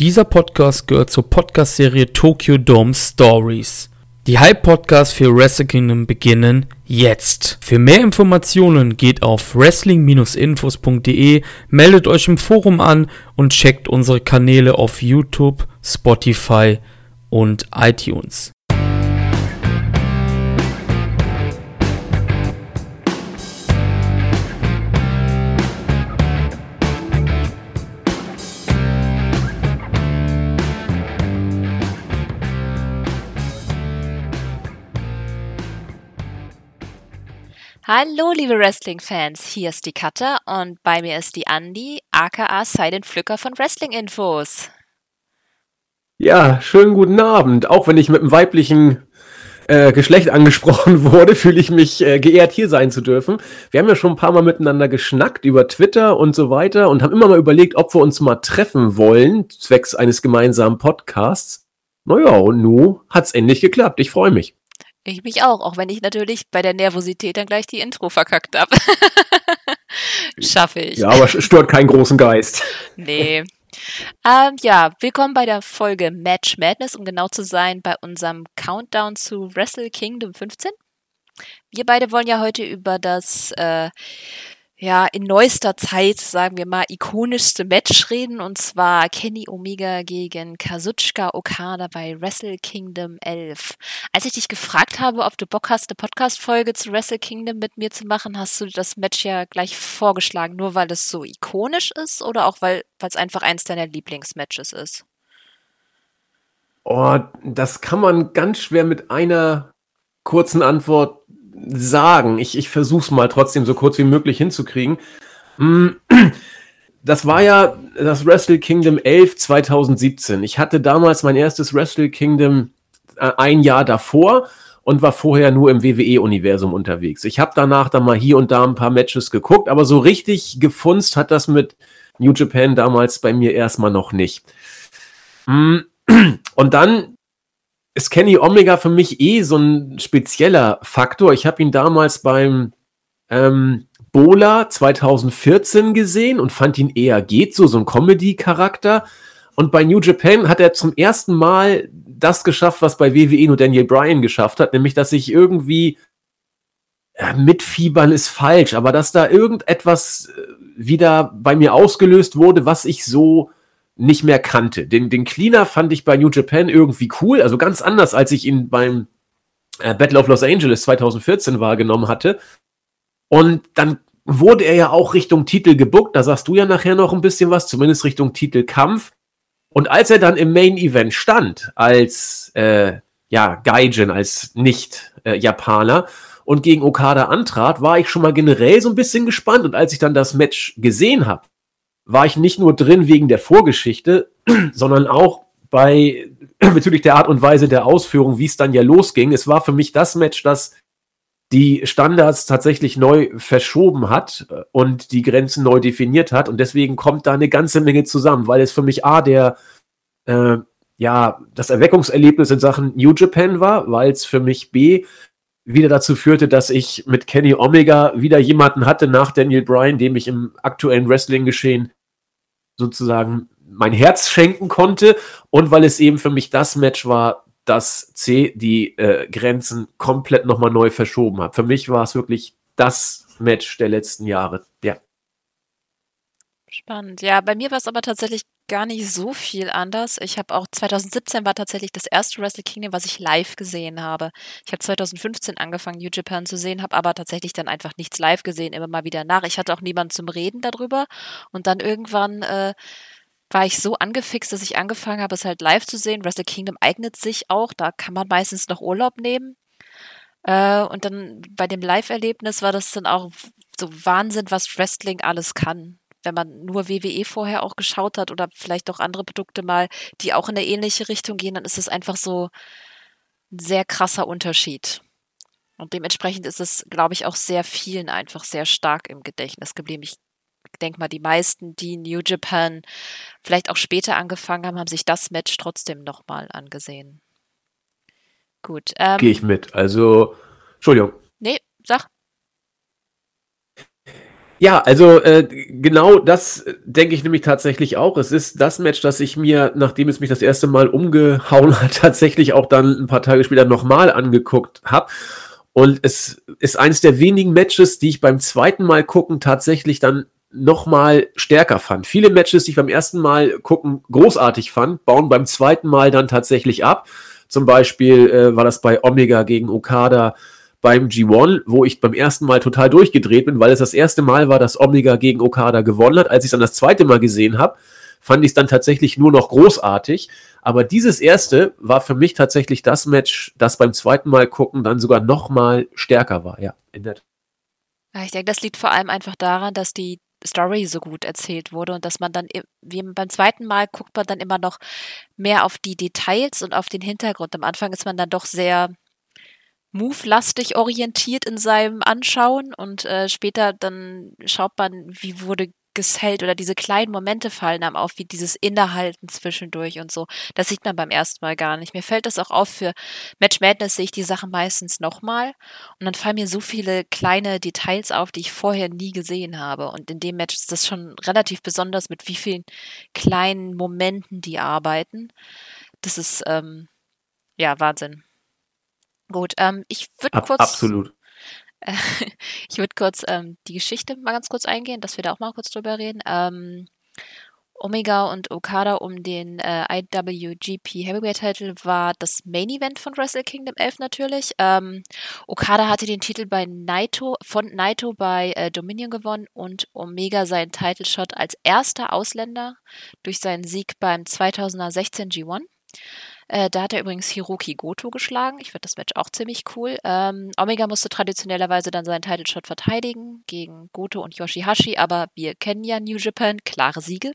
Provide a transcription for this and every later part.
Dieser Podcast gehört zur Podcast-Serie Tokyo Dome Stories. Die Hype-Podcasts für Wrestle Kingdom beginnen jetzt. Für mehr Informationen geht auf wrestling-infos.de, meldet euch im Forum an und checkt unsere Kanäle auf YouTube, Spotify und iTunes. Hallo, liebe Wrestling-Fans, hier ist die Katja und bei mir ist die Andi, aka Silent Pflücker von Wrestling Infos. Ja, schönen guten Abend. Auch wenn ich mit dem weiblichen äh, Geschlecht angesprochen wurde, fühle ich mich äh, geehrt, hier sein zu dürfen. Wir haben ja schon ein paar Mal miteinander geschnackt über Twitter und so weiter und haben immer mal überlegt, ob wir uns mal treffen wollen, zwecks eines gemeinsamen Podcasts. Naja, und nun hat's endlich geklappt. Ich freue mich. Ich mich auch, auch wenn ich natürlich bei der Nervosität dann gleich die Intro verkackt habe. Schaffe ich. Ja, aber stört keinen großen Geist. nee. Ähm, ja, willkommen bei der Folge Match Madness, um genau zu sein, bei unserem Countdown zu Wrestle Kingdom 15. Wir beide wollen ja heute über das äh, ja, in neuester Zeit, sagen wir mal, ikonischste Match reden, und zwar Kenny Omega gegen Kazuchika Okada bei Wrestle Kingdom 11. Als ich dich gefragt habe, ob du Bock hast, eine Podcast-Folge zu Wrestle Kingdom mit mir zu machen, hast du das Match ja gleich vorgeschlagen, nur weil es so ikonisch ist oder auch weil es einfach eins deiner Lieblingsmatches ist? Oh, das kann man ganz schwer mit einer kurzen Antwort sagen. Ich, ich versuche es mal trotzdem so kurz wie möglich hinzukriegen. Mm, das war ja das Wrestle Kingdom 11 2017. Ich hatte damals mein erstes Wrestle Kingdom äh, ein Jahr davor und war vorher nur im WWE-Universum unterwegs. Ich habe danach dann mal hier und da ein paar Matches geguckt, aber so richtig gefunzt hat das mit New Japan damals bei mir erstmal noch nicht. Mm, und dann ist Kenny Omega für mich eh so ein spezieller Faktor. Ich habe ihn damals beim ähm, Bola 2014 gesehen und fand ihn eher geht so, so ein Comedy-Charakter. Und bei New Japan hat er zum ersten Mal das geschafft, was bei WWE nur Daniel Bryan geschafft hat, nämlich dass ich irgendwie ja, mitfiebern ist falsch, aber dass da irgendetwas äh, wieder bei mir ausgelöst wurde, was ich so nicht mehr kannte. Den, den Cleaner fand ich bei New Japan irgendwie cool, also ganz anders, als ich ihn beim äh, Battle of Los Angeles 2014 wahrgenommen hatte. Und dann wurde er ja auch Richtung Titel gebuckt, da sagst du ja nachher noch ein bisschen was, zumindest Richtung Titelkampf. Und als er dann im Main Event stand, als äh, ja, Gaijin, als Nicht-Japaner äh, und gegen Okada antrat, war ich schon mal generell so ein bisschen gespannt. Und als ich dann das Match gesehen habe, war ich nicht nur drin wegen der Vorgeschichte, sondern auch bei bezüglich der Art und Weise der Ausführung, wie es dann ja losging. Es war für mich das Match, das die Standards tatsächlich neu verschoben hat äh, und die Grenzen neu definiert hat. Und deswegen kommt da eine ganze Menge zusammen, weil es für mich A, der, äh, ja, das Erweckungserlebnis in Sachen New Japan war, weil es für mich B, wieder dazu führte, dass ich mit Kenny Omega wieder jemanden hatte nach Daniel Bryan, dem ich im aktuellen Wrestling-Geschehen sozusagen mein Herz schenken konnte und weil es eben für mich das Match war, das C die äh, Grenzen komplett nochmal neu verschoben hat. Für mich war es wirklich das Match der letzten Jahre. Ja. Spannend. Ja, bei mir war es aber tatsächlich gar nicht so viel anders. Ich habe auch 2017 war tatsächlich das erste Wrestle Kingdom, was ich live gesehen habe. Ich habe 2015 angefangen, New Japan zu sehen, habe aber tatsächlich dann einfach nichts live gesehen, immer mal wieder nach. Ich hatte auch niemanden zum Reden darüber. Und dann irgendwann äh, war ich so angefixt, dass ich angefangen habe, es halt live zu sehen. Wrestle Kingdom eignet sich auch, da kann man meistens noch Urlaub nehmen. Äh, und dann bei dem Live-Erlebnis war das dann auch so Wahnsinn, was Wrestling alles kann wenn man nur WWE vorher auch geschaut hat oder vielleicht auch andere Produkte mal, die auch in eine ähnliche Richtung gehen, dann ist es einfach so ein sehr krasser Unterschied. Und dementsprechend ist es, glaube ich, auch sehr vielen einfach sehr stark im Gedächtnis geblieben. Ich denke mal, die meisten, die New Japan vielleicht auch später angefangen haben, haben sich das Match trotzdem nochmal angesehen. Gut. Ähm, Gehe ich mit. Also, Entschuldigung. Nee, sag. Ja, also äh, genau das denke ich nämlich tatsächlich auch. Es ist das Match, das ich mir, nachdem es mich das erste Mal umgehauen hat, tatsächlich auch dann ein paar Tage später nochmal angeguckt habe. Und es ist eines der wenigen Matches, die ich beim zweiten Mal gucken tatsächlich dann nochmal stärker fand. Viele Matches, die ich beim ersten Mal gucken großartig fand, bauen beim zweiten Mal dann tatsächlich ab. Zum Beispiel äh, war das bei Omega gegen Okada beim G1, wo ich beim ersten Mal total durchgedreht bin, weil es das erste Mal war, dass Omega gegen Okada gewonnen hat. Als ich es dann das zweite Mal gesehen habe, fand ich es dann tatsächlich nur noch großartig. Aber dieses erste war für mich tatsächlich das Match, das beim zweiten Mal gucken dann sogar noch mal stärker war. Ja, in der ja, ich denke, das liegt vor allem einfach daran, dass die Story so gut erzählt wurde und dass man dann, wie beim zweiten Mal guckt man dann immer noch mehr auf die Details und auf den Hintergrund. Am Anfang ist man dann doch sehr move-lastig orientiert in seinem Anschauen und äh, später dann schaut man, wie wurde gesellt oder diese kleinen Momente fallen einem auf, wie dieses Innehalten zwischendurch und so. Das sieht man beim ersten Mal gar nicht. Mir fällt das auch auf, für Match Madness sehe ich die Sachen meistens nochmal und dann fallen mir so viele kleine Details auf, die ich vorher nie gesehen habe. Und in dem Match ist das schon relativ besonders, mit wie vielen kleinen Momenten die arbeiten. Das ist, ähm, ja, Wahnsinn. Gut, ähm, ich würde kurz. Absolut. ich würde kurz ähm, die Geschichte mal ganz kurz eingehen, dass wir da auch mal kurz drüber reden. Ähm, Omega und Okada um den äh, IWGP Heavyweight Title war das Main Event von Wrestle Kingdom 11 natürlich. Ähm, Okada hatte den Titel bei Naito, von Naito bei äh, Dominion gewonnen und Omega seinen Title Shot als erster Ausländer durch seinen Sieg beim 2016 G1. Äh, da hat er übrigens Hiroki Goto geschlagen. Ich finde das Match auch ziemlich cool. Ähm, Omega musste traditionellerweise dann seinen Title Shot verteidigen gegen Goto und Yoshihashi, aber wir kennen ja New Japan, klare Siege.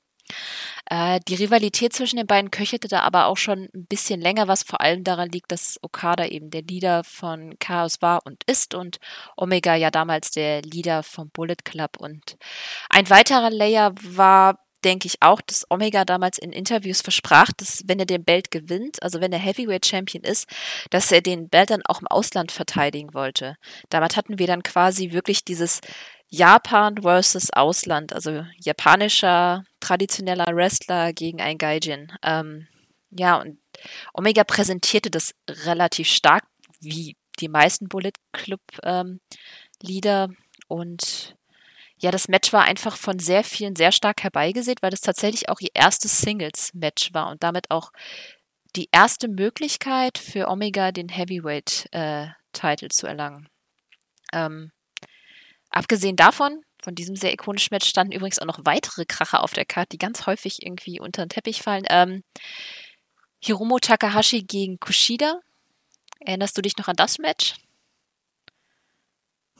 Äh, die Rivalität zwischen den beiden köchelte da aber auch schon ein bisschen länger, was vor allem daran liegt, dass Okada eben der Leader von Chaos war und ist und Omega ja damals der Leader vom Bullet Club. Und ein weiterer Layer war denke ich auch, dass Omega damals in Interviews versprach, dass wenn er den Belt gewinnt, also wenn er Heavyweight Champion ist, dass er den Belt dann auch im Ausland verteidigen wollte. Damit hatten wir dann quasi wirklich dieses Japan versus Ausland, also japanischer traditioneller Wrestler gegen ein Gaijin. Ähm, ja, und Omega präsentierte das relativ stark, wie die meisten Bullet Club ähm, Lieder und ja, das Match war einfach von sehr vielen sehr stark herbeigesehen, weil das tatsächlich auch ihr erstes Singles-Match war und damit auch die erste Möglichkeit für Omega den Heavyweight-Title äh, zu erlangen. Ähm, abgesehen davon, von diesem sehr ikonischen Match standen übrigens auch noch weitere Kracher auf der Karte, die ganz häufig irgendwie unter den Teppich fallen. Ähm, Hiromo Takahashi gegen Kushida. Erinnerst du dich noch an das Match?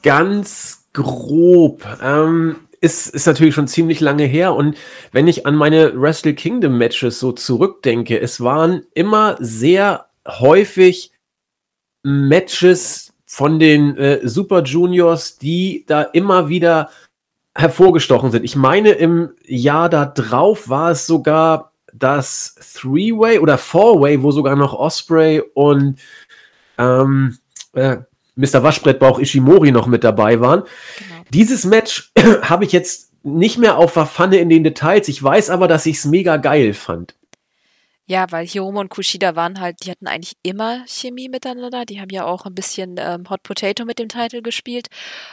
Ganz grob. Ähm, ist, ist natürlich schon ziemlich lange her. Und wenn ich an meine Wrestle Kingdom Matches so zurückdenke, es waren immer sehr häufig Matches von den äh, Super Juniors, die da immer wieder hervorgestochen sind. Ich meine, im Jahr da drauf war es sogar das Three-Way oder Four-Way, wo sogar noch Osprey und ähm, äh, Mr. Waschbrettbauch Ishimori noch mit dabei waren. Genau. Dieses Match habe ich jetzt nicht mehr auf der Pfanne in den Details. Ich weiß aber, dass ich es mega geil fand. Ja, weil Hiromo und Kushida waren halt, die hatten eigentlich immer Chemie miteinander. Die haben ja auch ein bisschen ähm, Hot Potato mit dem Titel gespielt.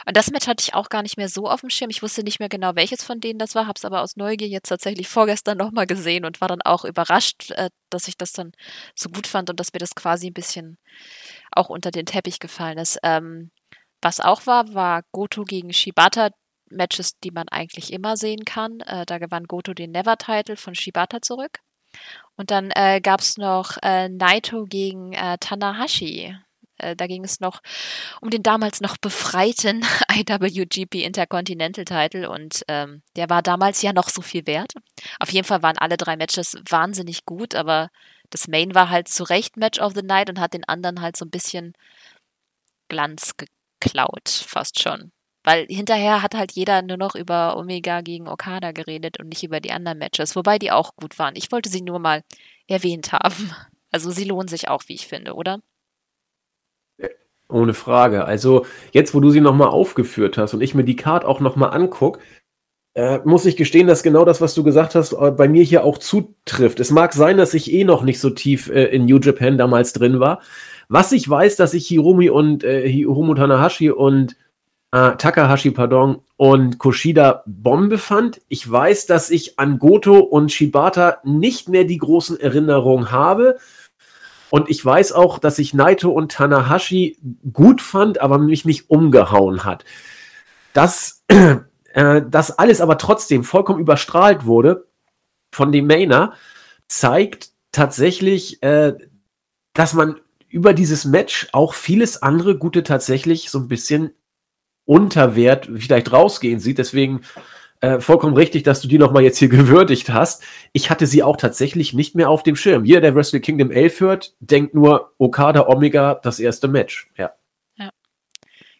Und das Match hatte ich auch gar nicht mehr so auf dem Schirm. Ich wusste nicht mehr genau, welches von denen das war, habe es aber aus Neugier jetzt tatsächlich vorgestern nochmal gesehen und war dann auch überrascht, äh, dass ich das dann so gut fand und dass mir das quasi ein bisschen auch unter den Teppich gefallen ist. Ähm, was auch war, war Goto gegen Shibata. Matches, die man eigentlich immer sehen kann. Äh, da gewann Goto den Never-Title von Shibata zurück. Und dann äh, gab es noch äh, Naito gegen äh, Tanahashi. Äh, da ging es noch um den damals noch befreiten IWGP Intercontinental Title und ähm, der war damals ja noch so viel wert. Auf jeden Fall waren alle drei Matches wahnsinnig gut, aber das Main war halt zu Recht Match of the Night und hat den anderen halt so ein bisschen Glanz geklaut, fast schon. Weil hinterher hat halt jeder nur noch über Omega gegen Okada geredet und nicht über die anderen Matches, wobei die auch gut waren. Ich wollte sie nur mal erwähnt haben. Also sie lohnen sich auch, wie ich finde, oder? Ohne Frage. Also jetzt, wo du sie nochmal aufgeführt hast und ich mir die Card auch nochmal angucke, äh, muss ich gestehen, dass genau das, was du gesagt hast, äh, bei mir hier auch zutrifft. Es mag sein, dass ich eh noch nicht so tief äh, in New Japan damals drin war. Was ich weiß, dass ich Hirumi und äh, Hiromu Tanahashi und äh, Takahashi, pardon, und Kushida Bombe fand. Ich weiß, dass ich an Goto und Shibata nicht mehr die großen Erinnerungen habe. Und ich weiß auch, dass ich Naito und Tanahashi gut fand, aber mich nicht umgehauen hat. Das äh, das alles aber trotzdem vollkommen überstrahlt wurde von dem Mainer, zeigt tatsächlich, äh, dass man über dieses Match auch vieles andere Gute tatsächlich so ein bisschen unter Wert vielleicht rausgehen sieht. Deswegen äh, vollkommen richtig, dass du die nochmal jetzt hier gewürdigt hast. Ich hatte sie auch tatsächlich nicht mehr auf dem Schirm. Jeder, der Wrestle Kingdom 11 hört, denkt nur Okada Omega, das erste Match. Ja. ja.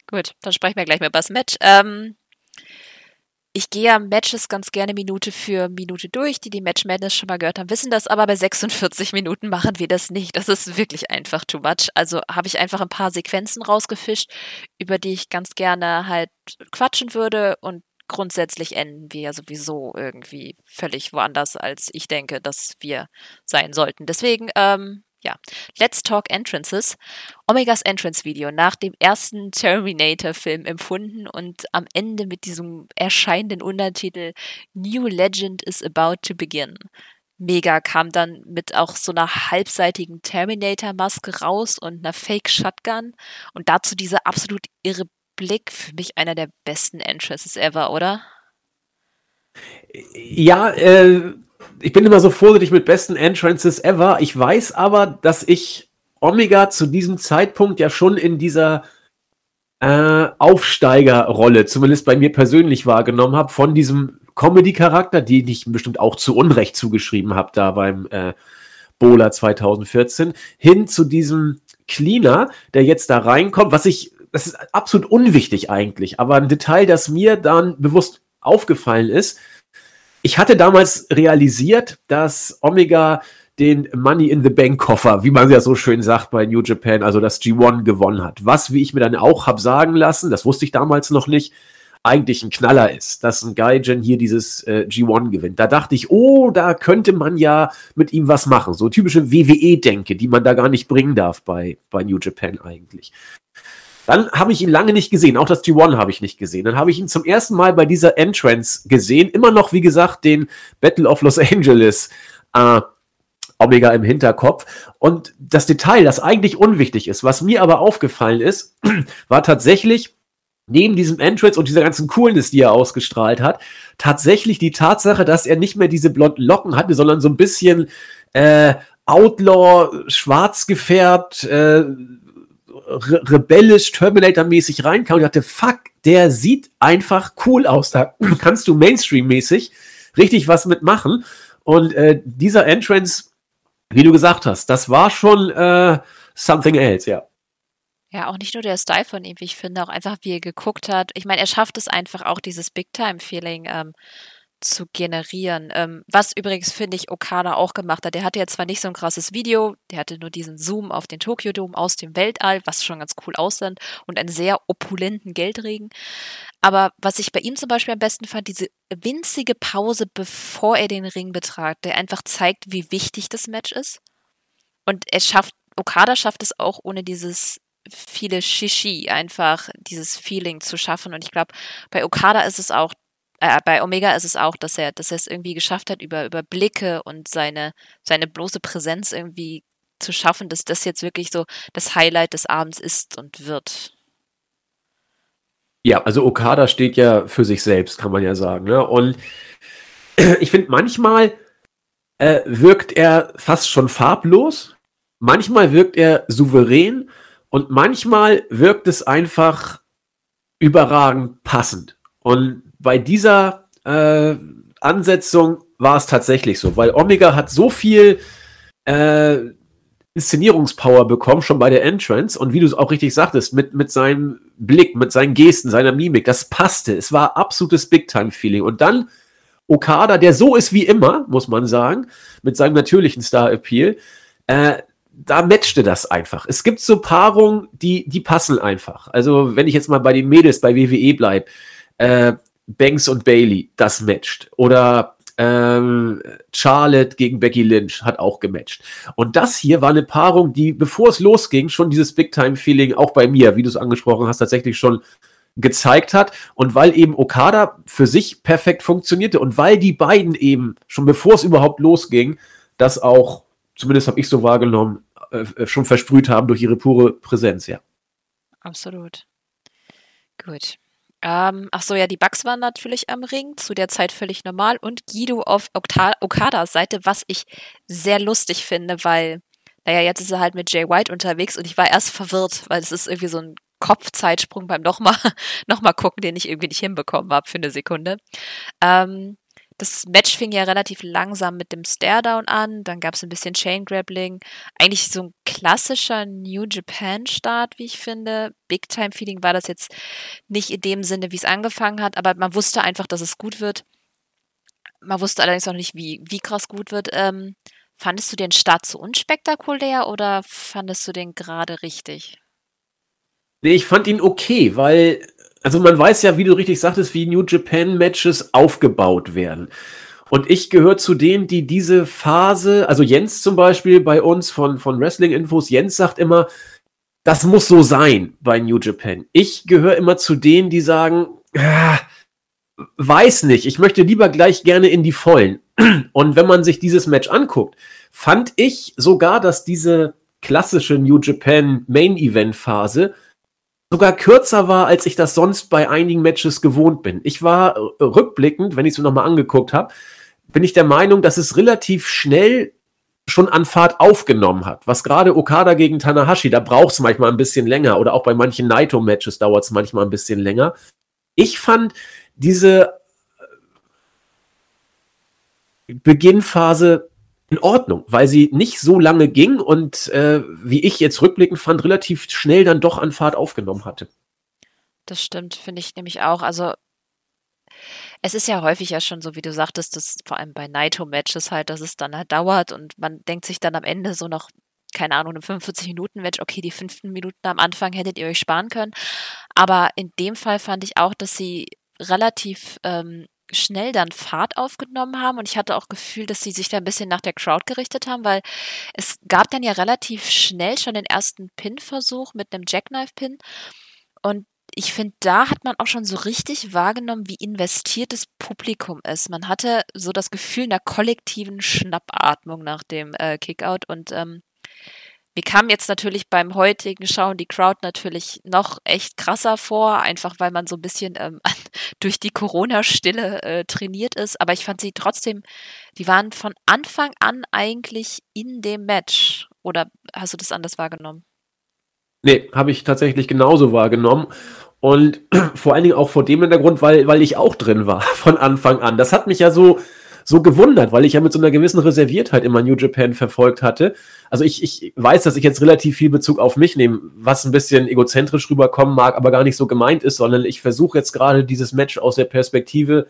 Gut, dann sprechen wir gleich mal über das Match. Ähm, ich gehe ja Matches ganz gerne Minute für Minute durch. Die, die Match Madness schon mal gehört haben, wissen das, aber bei 46 Minuten machen wir das nicht. Das ist wirklich einfach too much. Also habe ich einfach ein paar Sequenzen rausgefischt, über die ich ganz gerne halt quatschen würde und grundsätzlich enden wir ja sowieso irgendwie völlig woanders, als ich denke, dass wir sein sollten. Deswegen ähm, ja, Let's Talk Entrances. Omegas Entrance-Video nach dem ersten Terminator-Film empfunden und am Ende mit diesem erscheinenden Untertitel New Legend is about to begin. Mega kam dann mit auch so einer halbseitigen Terminator-Maske raus und einer Fake-Shotgun und dazu dieser absolut irre Blick. Für mich einer der besten Entrances ever, oder? Ja, äh, ich bin immer so vorsichtig mit besten Entrances ever. Ich weiß aber, dass ich Omega zu diesem Zeitpunkt ja schon in dieser äh, Aufsteigerrolle, zumindest bei mir persönlich wahrgenommen habe, von diesem Comedy-Charakter, den ich bestimmt auch zu Unrecht zugeschrieben habe, da beim äh, Bola 2014, hin zu diesem Cleaner, der jetzt da reinkommt, was ich, das ist absolut unwichtig eigentlich, aber ein Detail, das mir dann bewusst aufgefallen ist, ich hatte damals realisiert, dass Omega den Money in the Bank Koffer, wie man ja so schön sagt bei New Japan, also das G1 gewonnen hat. Was, wie ich mir dann auch habe sagen lassen, das wusste ich damals noch nicht, eigentlich ein Knaller ist, dass ein Gaijin hier dieses äh, G1 gewinnt. Da dachte ich, oh, da könnte man ja mit ihm was machen. So typische WWE-Denke, die man da gar nicht bringen darf bei, bei New Japan eigentlich. Dann habe ich ihn lange nicht gesehen. Auch das G1 habe ich nicht gesehen. Dann habe ich ihn zum ersten Mal bei dieser Entrance gesehen. Immer noch, wie gesagt, den Battle of Los Angeles. Äh, Omega im Hinterkopf. Und das Detail, das eigentlich unwichtig ist, was mir aber aufgefallen ist, war tatsächlich, neben diesem Entrance und dieser ganzen Coolness, die er ausgestrahlt hat, tatsächlich die Tatsache, dass er nicht mehr diese blonden Locken hatte, sondern so ein bisschen äh, Outlaw, schwarz gefärbt, äh, re rebellisch, Terminator-mäßig reinkam und dachte, fuck, der sieht einfach cool aus. Da kannst du Mainstream-mäßig richtig was mitmachen. Und äh, dieser Entrance, wie du gesagt hast, das war schon äh, something else, ja. Ja, auch nicht nur der Style von ihm, wie ich finde, auch einfach, wie er geguckt hat. Ich meine, er schafft es einfach auch, dieses Big-Time-Feeling ähm, zu generieren. Ähm, was übrigens, finde ich, Okada auch gemacht hat. Der hatte ja zwar nicht so ein krasses Video, der hatte nur diesen Zoom auf den Tokyo Dome aus dem Weltall, was schon ganz cool aussah und einen sehr opulenten Geldregen. Aber was ich bei ihm zum Beispiel am besten fand, diese winzige Pause, bevor er den Ring betrat, der einfach zeigt, wie wichtig das Match ist. Und er schafft, Okada schafft es auch ohne dieses viele Shishi einfach dieses Feeling zu schaffen. Und ich glaube, bei Okada ist es auch äh, bei Omega ist es auch, dass er, dass er es irgendwie geschafft hat, über, über Blicke und seine, seine bloße Präsenz irgendwie zu schaffen, dass das jetzt wirklich so das Highlight des Abends ist und wird. Ja, also Okada steht ja für sich selbst, kann man ja sagen. Ne? Und ich finde, manchmal äh, wirkt er fast schon farblos, manchmal wirkt er souverän und manchmal wirkt es einfach überragend passend. Und bei dieser äh, Ansetzung war es tatsächlich so, weil Omega hat so viel äh, Inszenierungspower bekommen, schon bei der Entrance. Und wie du es auch richtig sagtest, mit, mit seinem Blick, mit seinen Gesten, seiner Mimik, das passte. Es war absolutes Big-Time-Feeling. Und dann Okada, der so ist wie immer, muss man sagen, mit seinem natürlichen Star-Appeal, äh, da matchte das einfach. Es gibt so Paarungen, die, die passen einfach. Also, wenn ich jetzt mal bei den Mädels bei WWE bleibe, äh, Banks und Bailey, das matcht. Oder ähm, Charlotte gegen Becky Lynch hat auch gematcht. Und das hier war eine Paarung, die, bevor es losging, schon dieses Big-Time-Feeling auch bei mir, wie du es angesprochen hast, tatsächlich schon gezeigt hat. Und weil eben Okada für sich perfekt funktionierte und weil die beiden eben, schon bevor es überhaupt losging, das auch, zumindest habe ich so wahrgenommen, äh, schon versprüht haben durch ihre pure Präsenz, ja. Absolut. Gut. Ähm, ach so, ja, die Bugs waren natürlich am Ring, zu der Zeit völlig normal. Und Guido auf Okadas Seite, was ich sehr lustig finde, weil, naja, jetzt ist er halt mit Jay White unterwegs und ich war erst verwirrt, weil es ist irgendwie so ein Kopfzeitsprung beim nochmal noch mal gucken, den ich irgendwie nicht hinbekommen habe für eine Sekunde. Ähm, das Match fing ja relativ langsam mit dem Staredown an, dann gab es ein bisschen Chain Grappling. Eigentlich so ein klassischer New Japan Start, wie ich finde. Big Time Feeling war das jetzt nicht in dem Sinne, wie es angefangen hat, aber man wusste einfach, dass es gut wird. Man wusste allerdings noch nicht, wie, wie krass gut wird. Ähm, fandest du den Start zu unspektakulär oder fandest du den gerade richtig? Nee, ich fand ihn okay, weil, also man weiß ja, wie du richtig sagtest, wie New Japan Matches aufgebaut werden. Und ich gehöre zu denen, die diese Phase, also Jens zum Beispiel bei uns von, von Wrestling Infos, Jens sagt immer, das muss so sein bei New Japan. Ich gehöre immer zu denen, die sagen, ah, weiß nicht, ich möchte lieber gleich gerne in die Vollen. Und wenn man sich dieses Match anguckt, fand ich sogar, dass diese klassische New Japan Main Event Phase sogar kürzer war, als ich das sonst bei einigen Matches gewohnt bin. Ich war äh, rückblickend, wenn ich es mir nochmal angeguckt habe, bin ich der Meinung, dass es relativ schnell schon an Fahrt aufgenommen hat. Was gerade Okada gegen Tanahashi, da braucht es manchmal ein bisschen länger oder auch bei manchen Naito-Matches dauert es manchmal ein bisschen länger. Ich fand diese äh, Beginnphase in Ordnung, weil sie nicht so lange ging und äh, wie ich jetzt rückblickend fand, relativ schnell dann doch an Fahrt aufgenommen hatte. Das stimmt, finde ich nämlich auch. Also es ist ja häufig ja schon so, wie du sagtest, dass vor allem bei Naito-Matches halt, dass es dann halt dauert und man denkt sich dann am Ende so noch, keine Ahnung, ein 45-Minuten-Match, okay, die fünften Minuten am Anfang hättet ihr euch sparen können. Aber in dem Fall fand ich auch, dass sie relativ ähm, schnell dann Fahrt aufgenommen haben. Und ich hatte auch Gefühl, dass sie sich da ein bisschen nach der Crowd gerichtet haben, weil es gab dann ja relativ schnell schon den ersten Pin-Versuch mit einem Jackknife-Pin. Und ich finde, da hat man auch schon so richtig wahrgenommen, wie investiert das Publikum ist. Man hatte so das Gefühl einer kollektiven Schnappatmung nach dem äh, Kickout. Und ähm, mir kam jetzt natürlich beim heutigen Schauen die Crowd natürlich noch echt krasser vor, einfach weil man so ein bisschen ähm, durch die Corona-Stille äh, trainiert ist. Aber ich fand sie trotzdem, die waren von Anfang an eigentlich in dem Match. Oder hast du das anders wahrgenommen? Nee, habe ich tatsächlich genauso wahrgenommen. Und vor allen Dingen auch vor dem Hintergrund, weil, weil ich auch drin war von Anfang an. Das hat mich ja so so gewundert, weil ich ja mit so einer gewissen Reserviertheit immer New Japan verfolgt hatte. Also ich, ich weiß, dass ich jetzt relativ viel Bezug auf mich nehme, was ein bisschen egozentrisch rüberkommen mag, aber gar nicht so gemeint ist, sondern ich versuche jetzt gerade dieses Match aus der Perspektive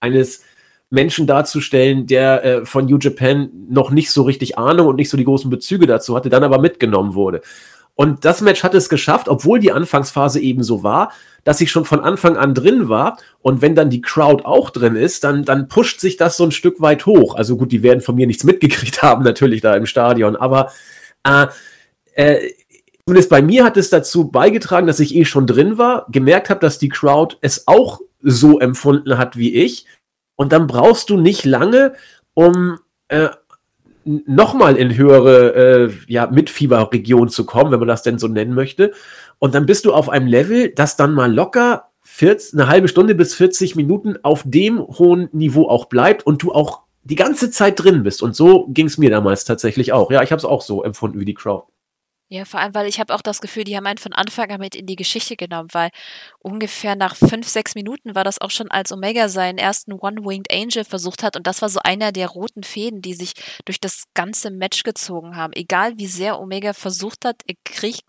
eines Menschen darzustellen, der äh, von New Japan noch nicht so richtig Ahnung und nicht so die großen Bezüge dazu hatte, dann aber mitgenommen wurde. Und das Match hat es geschafft, obwohl die Anfangsphase eben so war, dass ich schon von Anfang an drin war. Und wenn dann die Crowd auch drin ist, dann, dann pusht sich das so ein Stück weit hoch. Also gut, die werden von mir nichts mitgekriegt haben, natürlich da im Stadion. Aber äh, äh, zumindest bei mir hat es dazu beigetragen, dass ich eh schon drin war, gemerkt habe, dass die Crowd es auch so empfunden hat wie ich. Und dann brauchst du nicht lange, um äh, nochmal in höhere äh, ja, Mitfieberregion zu kommen, wenn man das denn so nennen möchte. Und dann bist du auf einem Level, das dann mal locker 40, eine halbe Stunde bis 40 Minuten auf dem hohen Niveau auch bleibt und du auch die ganze Zeit drin bist. Und so ging es mir damals tatsächlich auch. Ja, ich habe es auch so empfunden wie die Crowd. Ja, vor allem, weil ich habe auch das Gefühl, die haben einen von Anfang an mit in die Geschichte genommen, weil ungefähr nach fünf, sechs Minuten war das auch schon, als Omega seinen ersten One-Winged Angel versucht hat und das war so einer der roten Fäden, die sich durch das ganze Match gezogen haben. Egal wie sehr Omega versucht hat, er kriegt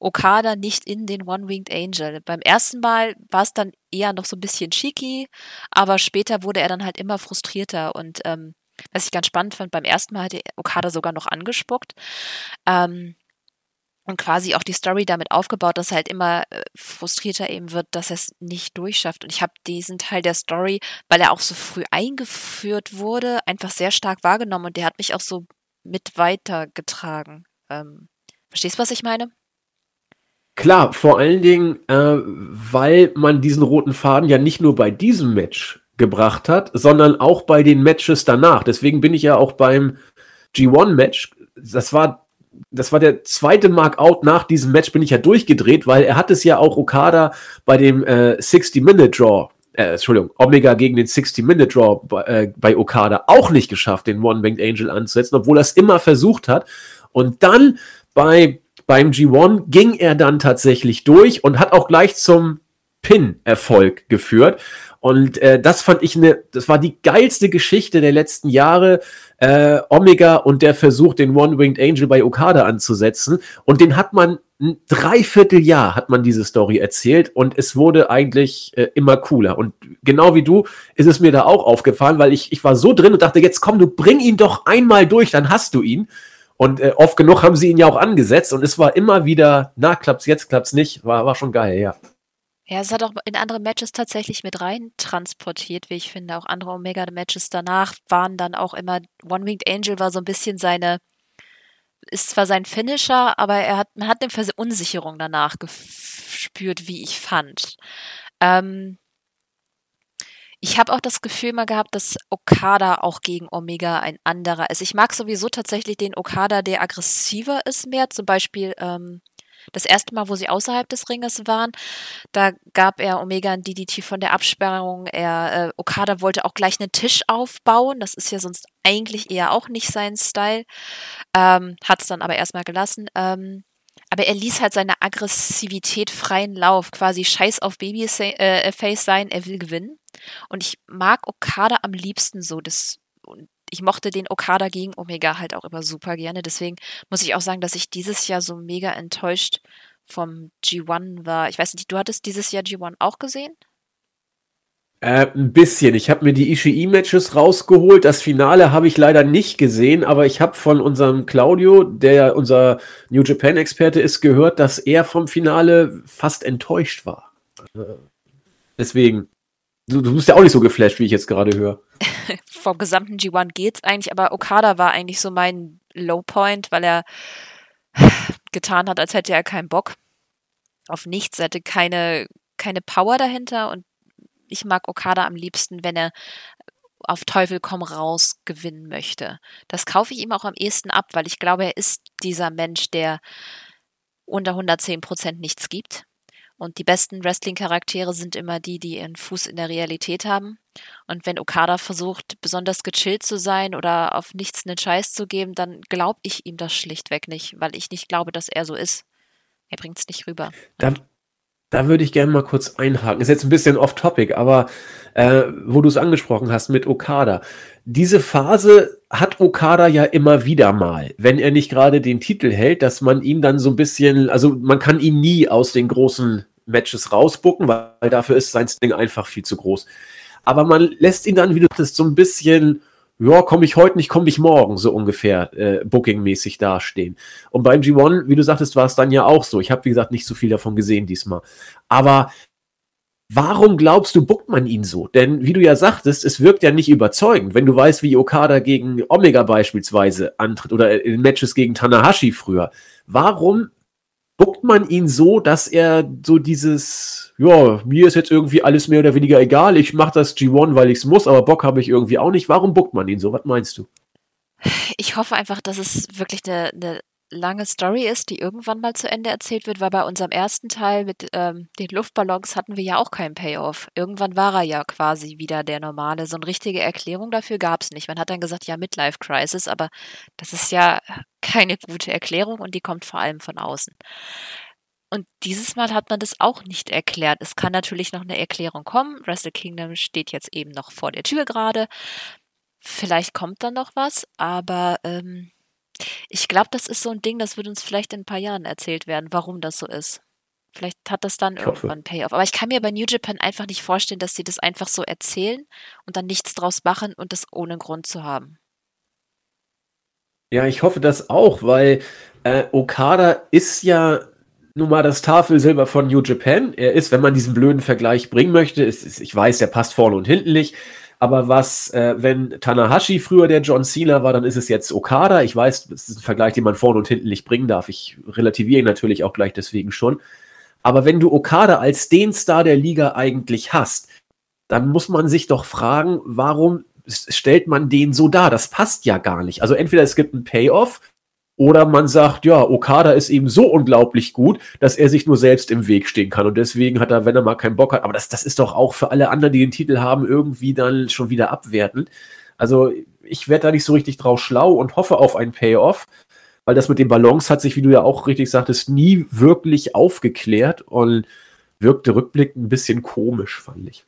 Okada nicht in den One-Winged Angel. Beim ersten Mal war es dann eher noch so ein bisschen cheeky, aber später wurde er dann halt immer frustrierter und ähm, Was ich ganz spannend fand, beim ersten Mal hatte Okada sogar noch angespuckt. Ähm, und quasi auch die Story damit aufgebaut, dass er halt immer äh, frustrierter eben wird, dass er es nicht durchschafft. Und ich habe diesen Teil der Story, weil er auch so früh eingeführt wurde, einfach sehr stark wahrgenommen und der hat mich auch so mit weitergetragen. Ähm, verstehst du, was ich meine? Klar, vor allen Dingen, äh, weil man diesen roten Faden ja nicht nur bei diesem Match gebracht hat, sondern auch bei den Matches danach. Deswegen bin ich ja auch beim G1-Match, das war, das war der zweite Markout nach diesem Match, bin ich ja durchgedreht, weil er hat es ja auch Okada bei dem äh, 60-Minute-Draw äh, Entschuldigung, Omega gegen den 60-Minute-Draw bei, äh, bei Okada auch nicht geschafft, den One-Winged Angel anzusetzen, obwohl er es immer versucht hat. Und dann bei, beim G1 ging er dann tatsächlich durch und hat auch gleich zum Pin-Erfolg geführt. Und äh, das fand ich eine, das war die geilste Geschichte der letzten Jahre. Äh, Omega und der Versuch, den One-Winged Angel bei Okada anzusetzen. Und den hat man ein Dreivierteljahr hat man diese Story erzählt und es wurde eigentlich äh, immer cooler. Und genau wie du ist es mir da auch aufgefallen, weil ich, ich war so drin und dachte, jetzt komm, du bring ihn doch einmal durch, dann hast du ihn. Und äh, oft genug haben sie ihn ja auch angesetzt und es war immer wieder, na, klappt's jetzt, klappt's nicht. War, war schon geil, ja. Ja, es hat auch in andere Matches tatsächlich mit rein transportiert, wie ich finde. Auch andere Omega-Matches danach waren dann auch immer, One-Winged Angel war so ein bisschen seine, ist zwar sein Finisher, aber er hat, man hat eine Verunsicherung danach gespürt, wie ich fand. Ähm, ich habe auch das Gefühl mal gehabt, dass Okada auch gegen Omega ein anderer ist. Ich mag sowieso tatsächlich den Okada, der aggressiver ist mehr. Zum Beispiel ähm, das erste Mal, wo sie außerhalb des Ringes waren, da gab er Omega ein DDT von der Absperrung. Er, äh, Okada wollte auch gleich einen Tisch aufbauen. Das ist ja sonst eigentlich eher auch nicht sein Style. Ähm, Hat es dann aber erstmal gelassen. Ähm, aber er ließ halt seine Aggressivität freien Lauf, quasi Scheiß auf Babyface äh, sein, er will gewinnen. Und ich mag Okada am liebsten so. Das, ich mochte den Okada gegen Omega halt auch immer super gerne. Deswegen muss ich auch sagen, dass ich dieses Jahr so mega enttäuscht vom G1 war. Ich weiß nicht, du hattest dieses Jahr G1 auch gesehen? Äh, ein bisschen. Ich habe mir die Ishii-Matches rausgeholt. Das Finale habe ich leider nicht gesehen, aber ich habe von unserem Claudio, der unser New Japan-Experte ist, gehört, dass er vom Finale fast enttäuscht war. Deswegen. Du, du bist ja auch nicht so geflasht, wie ich jetzt gerade höre. vom gesamten G1 geht's eigentlich, aber Okada war eigentlich so mein Low Point, weil er getan hat, als hätte er keinen Bock auf nichts, er hatte keine, keine Power dahinter und ich mag Okada am liebsten, wenn er auf Teufel komm raus gewinnen möchte. Das kaufe ich ihm auch am ehesten ab, weil ich glaube, er ist dieser Mensch, der unter 110 Prozent nichts gibt. Und die besten Wrestling-Charaktere sind immer die, die ihren Fuß in der Realität haben. Und wenn Okada versucht, besonders gechillt zu sein oder auf nichts einen Scheiß zu geben, dann glaube ich ihm das schlichtweg nicht, weil ich nicht glaube, dass er so ist. Er bringt es nicht rüber. Da, da würde ich gerne mal kurz einhaken. Ist jetzt ein bisschen off-topic, aber äh, wo du es angesprochen hast mit Okada. Diese Phase hat Okada ja immer wieder mal, wenn er nicht gerade den Titel hält, dass man ihn dann so ein bisschen, also man kann ihn nie aus den großen Matches rausbucken, weil dafür ist sein Ding einfach viel zu groß. Aber man lässt ihn dann, wie du das so ein bisschen, ja, komme ich heute nicht, komme ich morgen, so ungefähr, äh, bookingmäßig dastehen. Und beim G1, wie du sagtest, war es dann ja auch so. Ich habe, wie gesagt, nicht so viel davon gesehen diesmal. Aber Warum glaubst du, buckt man ihn so? Denn wie du ja sagtest, es wirkt ja nicht überzeugend, wenn du weißt, wie Okada gegen Omega beispielsweise antritt oder in Matches gegen Tanahashi früher. Warum buckt man ihn so, dass er so dieses, ja, mir ist jetzt irgendwie alles mehr oder weniger egal, ich mache das G1, weil ich es muss, aber Bock habe ich irgendwie auch nicht. Warum buckt man ihn so? Was meinst du? Ich hoffe einfach, dass es wirklich eine, eine lange Story ist, die irgendwann mal zu Ende erzählt wird, weil bei unserem ersten Teil mit ähm, den Luftballons hatten wir ja auch keinen Payoff. Irgendwann war er ja quasi wieder der normale. So eine richtige Erklärung dafür gab es nicht. Man hat dann gesagt, ja, Midlife Crisis, aber das ist ja keine gute Erklärung und die kommt vor allem von außen. Und dieses Mal hat man das auch nicht erklärt. Es kann natürlich noch eine Erklärung kommen. Wrestle Kingdom steht jetzt eben noch vor der Tür gerade. Vielleicht kommt dann noch was, aber ähm, ich glaube, das ist so ein Ding, das wird uns vielleicht in ein paar Jahren erzählt werden, warum das so ist. Vielleicht hat das dann irgendwann Payoff. Aber ich kann mir bei New Japan einfach nicht vorstellen, dass sie das einfach so erzählen und dann nichts draus machen und das ohne Grund zu haben. Ja, ich hoffe das auch, weil äh, Okada ist ja nun mal das Tafelsilber von New Japan. Er ist, wenn man diesen blöden Vergleich bringen möchte, ist, ist, ich weiß, der passt vorne und hinten nicht. Aber was, äh, wenn Tanahashi früher der John Cena war, dann ist es jetzt Okada. Ich weiß, das ist ein Vergleich, den man vorne und hinten nicht bringen darf. Ich relativiere ihn natürlich auch gleich deswegen schon. Aber wenn du Okada als den Star der Liga eigentlich hast, dann muss man sich doch fragen, warum stellt man den so dar? Das passt ja gar nicht. Also entweder es gibt einen Payoff oder man sagt, ja, Okada ist eben so unglaublich gut, dass er sich nur selbst im Weg stehen kann. Und deswegen hat er, wenn er mal keinen Bock hat, aber das, das ist doch auch für alle anderen, die den Titel haben, irgendwie dann schon wieder abwertend. Also ich werde da nicht so richtig drauf schlau und hoffe auf einen Payoff, weil das mit den Ballons hat sich, wie du ja auch richtig sagtest, nie wirklich aufgeklärt und wirkte rückblickend ein bisschen komisch, fand ich.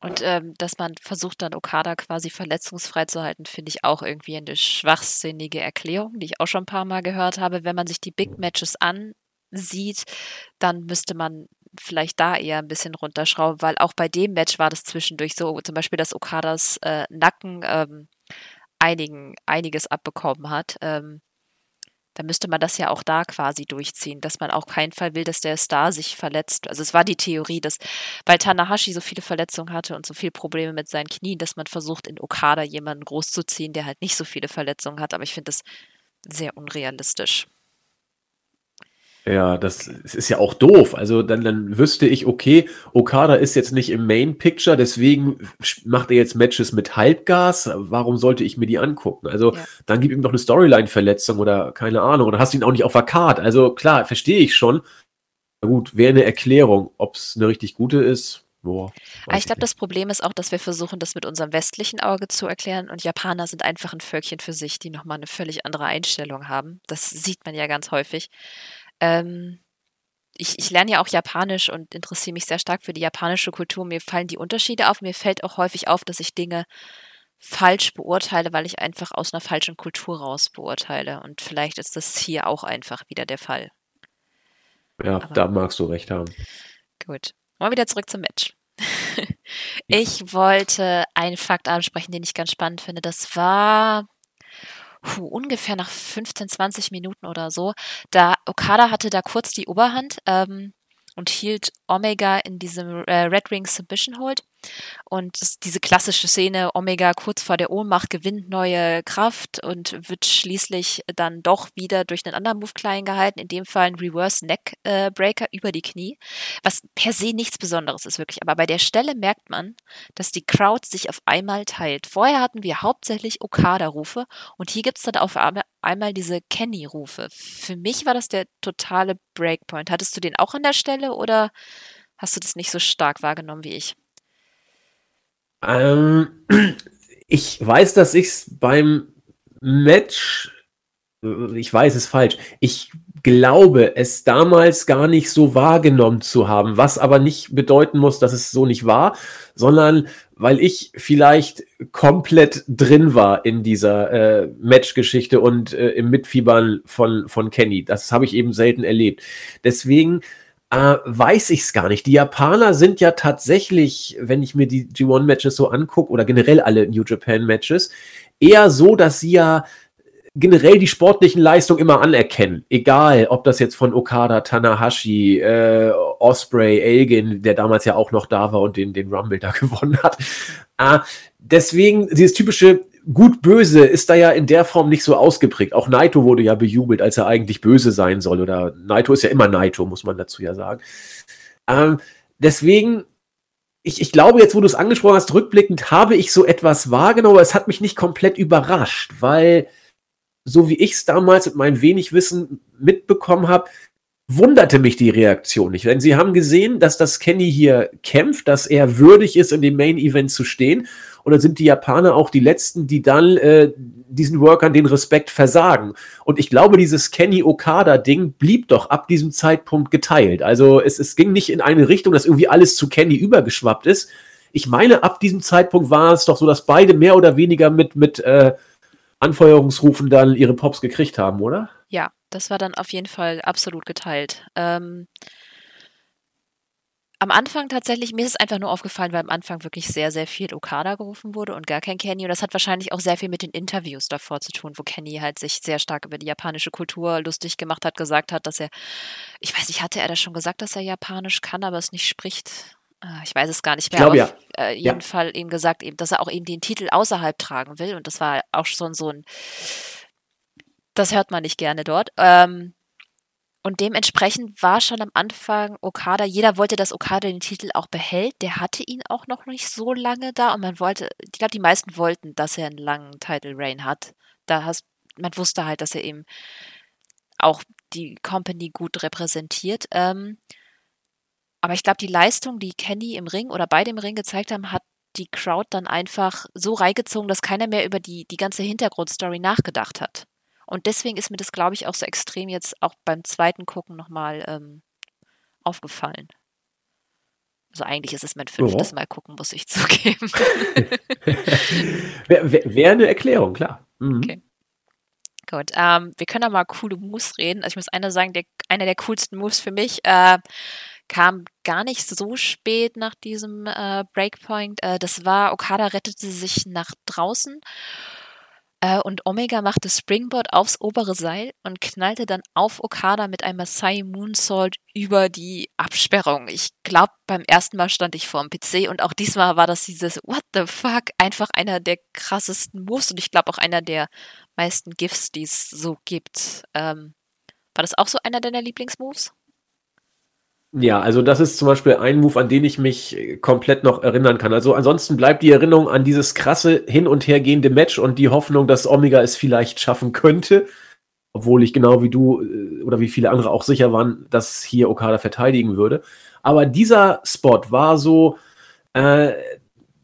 Und ähm, dass man versucht, dann Okada quasi verletzungsfrei zu halten, finde ich auch irgendwie eine schwachsinnige Erklärung, die ich auch schon ein paar Mal gehört habe. Wenn man sich die Big Matches ansieht, dann müsste man vielleicht da eher ein bisschen runterschrauben, weil auch bei dem Match war das zwischendurch so, zum Beispiel, dass Okadas äh, Nacken ähm, einigen, einiges abbekommen hat. Ähm, dann müsste man das ja auch da quasi durchziehen, dass man auch keinen Fall will, dass der Star sich verletzt. Also es war die Theorie, dass weil Tanahashi so viele Verletzungen hatte und so viele Probleme mit seinen Knien, dass man versucht, in Okada jemanden großzuziehen, der halt nicht so viele Verletzungen hat. Aber ich finde das sehr unrealistisch. Ja, das ist ja auch doof. Also dann, dann wüsste ich, okay, Okada ist jetzt nicht im Main Picture, deswegen macht er jetzt Matches mit Halbgas. Warum sollte ich mir die angucken? Also ja. dann gib ihm doch eine Storyline-Verletzung oder keine Ahnung. Oder hast du ihn auch nicht auf der Card. Also klar, verstehe ich schon. Na gut, wäre eine Erklärung. Ob es eine richtig gute ist, Boah, ah, ich glaube, das Problem ist auch, dass wir versuchen, das mit unserem westlichen Auge zu erklären und Japaner sind einfach ein Völkchen für sich, die nochmal eine völlig andere Einstellung haben. Das sieht man ja ganz häufig. Ähm, ich, ich lerne ja auch Japanisch und interessiere mich sehr stark für die japanische Kultur. Mir fallen die Unterschiede auf. Mir fällt auch häufig auf, dass ich Dinge falsch beurteile, weil ich einfach aus einer falschen Kultur raus beurteile. Und vielleicht ist das hier auch einfach wieder der Fall. Ja, Aber, da magst du recht haben. Gut. Mal wieder zurück zum Match. ich wollte einen Fakt ansprechen, den ich ganz spannend finde. Das war puh, ungefähr nach 15, 20 Minuten oder so. Da Okada hatte da kurz die Oberhand ähm, und hielt Omega in diesem äh, Red Ring Submission Hold. Und diese klassische Szene, Omega kurz vor der Ohnmacht gewinnt neue Kraft und wird schließlich dann doch wieder durch einen anderen Move klein gehalten, in dem Fall ein Reverse Neck äh, Breaker über die Knie, was per se nichts Besonderes ist wirklich. Aber bei der Stelle merkt man, dass die Crowd sich auf einmal teilt. Vorher hatten wir hauptsächlich Okada-Rufe und hier gibt es dann auf einmal diese Kenny-Rufe. Für mich war das der totale Breakpoint. Hattest du den auch an der Stelle oder hast du das nicht so stark wahrgenommen wie ich? Ähm, ich weiß, dass ich es beim Match, ich weiß es falsch, ich glaube, es damals gar nicht so wahrgenommen zu haben, was aber nicht bedeuten muss, dass es so nicht war, sondern weil ich vielleicht komplett drin war in dieser äh, Matchgeschichte und äh, im Mitfiebern von, von Kenny. Das habe ich eben selten erlebt. Deswegen äh, weiß ich es gar nicht. Die Japaner sind ja tatsächlich, wenn ich mir die G1-Matches so angucke, oder generell alle New Japan-Matches, eher so, dass sie ja generell die sportlichen Leistungen immer anerkennen. Egal, ob das jetzt von Okada, Tanahashi, äh, Osprey, Elgin, der damals ja auch noch da war und den, den Rumble da gewonnen hat. Äh, deswegen, dieses typische Gut-Böse ist da ja in der Form nicht so ausgeprägt. Auch Naito wurde ja bejubelt, als er eigentlich böse sein soll. Oder Naito ist ja immer Naito, muss man dazu ja sagen. Ähm, deswegen, ich, ich glaube, jetzt, wo du es angesprochen hast, rückblickend habe ich so etwas wahrgenommen, aber es hat mich nicht komplett überrascht, weil so wie ich es damals mit meinem wenig Wissen mitbekommen habe, wunderte mich die Reaktion nicht. Denn sie haben gesehen, dass das Kenny hier kämpft, dass er würdig ist, in dem Main Event zu stehen. Dann sind die Japaner auch die Letzten, die dann äh, diesen Workern den Respekt versagen. Und ich glaube, dieses Kenny Okada-Ding blieb doch ab diesem Zeitpunkt geteilt. Also es, es ging nicht in eine Richtung, dass irgendwie alles zu Kenny übergeschwappt ist. Ich meine, ab diesem Zeitpunkt war es doch so, dass beide mehr oder weniger mit, mit äh, Anfeuerungsrufen dann ihre Pops gekriegt haben, oder? Ja, das war dann auf jeden Fall absolut geteilt. Ähm, am Anfang tatsächlich, mir ist es einfach nur aufgefallen, weil am Anfang wirklich sehr, sehr viel Okada gerufen wurde und gar kein Kenny. Und das hat wahrscheinlich auch sehr viel mit den Interviews davor zu tun, wo Kenny halt sich sehr stark über die japanische Kultur lustig gemacht hat, gesagt hat, dass er, ich weiß nicht, hatte er das schon gesagt, dass er Japanisch kann, aber es nicht spricht? Ah, ich weiß es gar nicht mehr. Ich glaube, ja. Äh, jeden ja. Fall eben gesagt, eben, dass er auch eben den Titel außerhalb tragen will. Und das war auch schon so ein, das hört man nicht gerne dort. Ähm, und dementsprechend war schon am Anfang Okada, jeder wollte, dass Okada den Titel auch behält. Der hatte ihn auch noch nicht so lange da und man wollte, ich glaube, die meisten wollten, dass er einen langen Title Reign hat. Da hast, man wusste halt, dass er eben auch die Company gut repräsentiert. Ähm, aber ich glaube, die Leistung, die Kenny im Ring oder beide im Ring gezeigt haben, hat die Crowd dann einfach so reingezogen, dass keiner mehr über die, die ganze Hintergrundstory nachgedacht hat. Und deswegen ist mir das, glaube ich, auch so extrem jetzt auch beim zweiten Gucken nochmal ähm, aufgefallen. Also eigentlich ist es mein fünftes oh. Mal gucken, muss ich zugeben. Wäre wär eine Erklärung, klar. Mhm. Okay. Gut, ähm, wir können da mal coole Moves reden. Also ich muss einer sagen, der, einer der coolsten Moves für mich äh, kam gar nicht so spät nach diesem äh, Breakpoint. Äh, das war, Okada rettete sich nach draußen und Omega machte Springboard aufs obere Seil und knallte dann auf Okada mit einem Masai Moonsault über die Absperrung. Ich glaube, beim ersten Mal stand ich vor dem PC und auch diesmal war das dieses What the fuck? Einfach einer der krassesten Moves und ich glaube auch einer der meisten GIFs, die es so gibt. Ähm, war das auch so einer deiner Lieblingsmoves? Ja, also das ist zum Beispiel ein Move, an den ich mich äh, komplett noch erinnern kann. Also ansonsten bleibt die Erinnerung an dieses krasse hin und her gehende Match und die Hoffnung, dass Omega es vielleicht schaffen könnte. Obwohl ich genau wie du äh, oder wie viele andere auch sicher waren, dass hier Okada verteidigen würde. Aber dieser Spot war so, äh,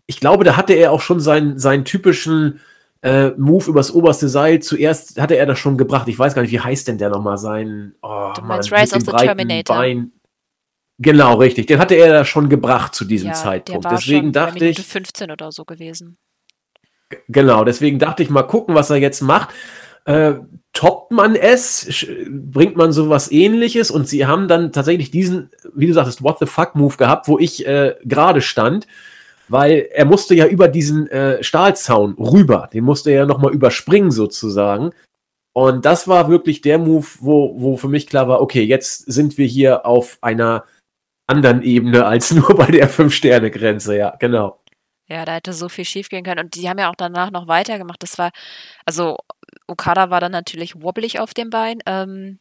ich glaube, da hatte er auch schon seinen, seinen typischen äh, Move übers oberste Seil. Zuerst hatte er das schon gebracht. Ich weiß gar nicht, wie heißt denn der nochmal sein? Oh, du Mann, Rise of the Terminator. Bein. Genau, richtig. Den hatte er da schon gebracht zu diesem ja, Zeitpunkt. Der war deswegen schon dachte ich. 15 oder so gewesen. Genau, deswegen dachte ich mal gucken, was er jetzt macht. Äh, toppt man es, bringt man sowas ähnliches und sie haben dann tatsächlich diesen, wie du sagtest, What the fuck Move gehabt, wo ich äh, gerade stand, weil er musste ja über diesen äh, Stahlzaun rüber, den musste er ja nochmal überspringen sozusagen. Und das war wirklich der Move, wo, wo für mich klar war, okay, jetzt sind wir hier auf einer anderen Ebene als nur bei der Fünf-Sterne-Grenze, ja, genau. Ja, da hätte so viel schief gehen können. Und die haben ja auch danach noch weitergemacht. Das war, also Okada war dann natürlich wobblig auf dem Bein. Ähm,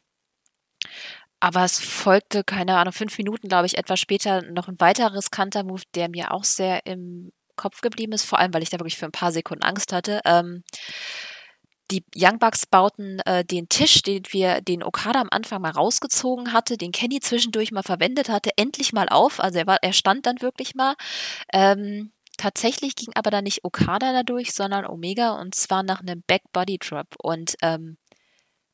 aber es folgte, keine Ahnung, fünf Minuten, glaube ich, etwas später noch ein weiteres Kanter-Move, der mir auch sehr im Kopf geblieben ist, vor allem, weil ich da wirklich für ein paar Sekunden Angst hatte. Ähm, die Young Bucks bauten äh, den Tisch, den wir, den Okada am Anfang mal rausgezogen hatte, den Kenny zwischendurch mal verwendet hatte, endlich mal auf. Also er war, er stand dann wirklich mal. Ähm, tatsächlich ging aber dann nicht Okada dadurch, sondern Omega und zwar nach einem Back Body Drop. Und ähm,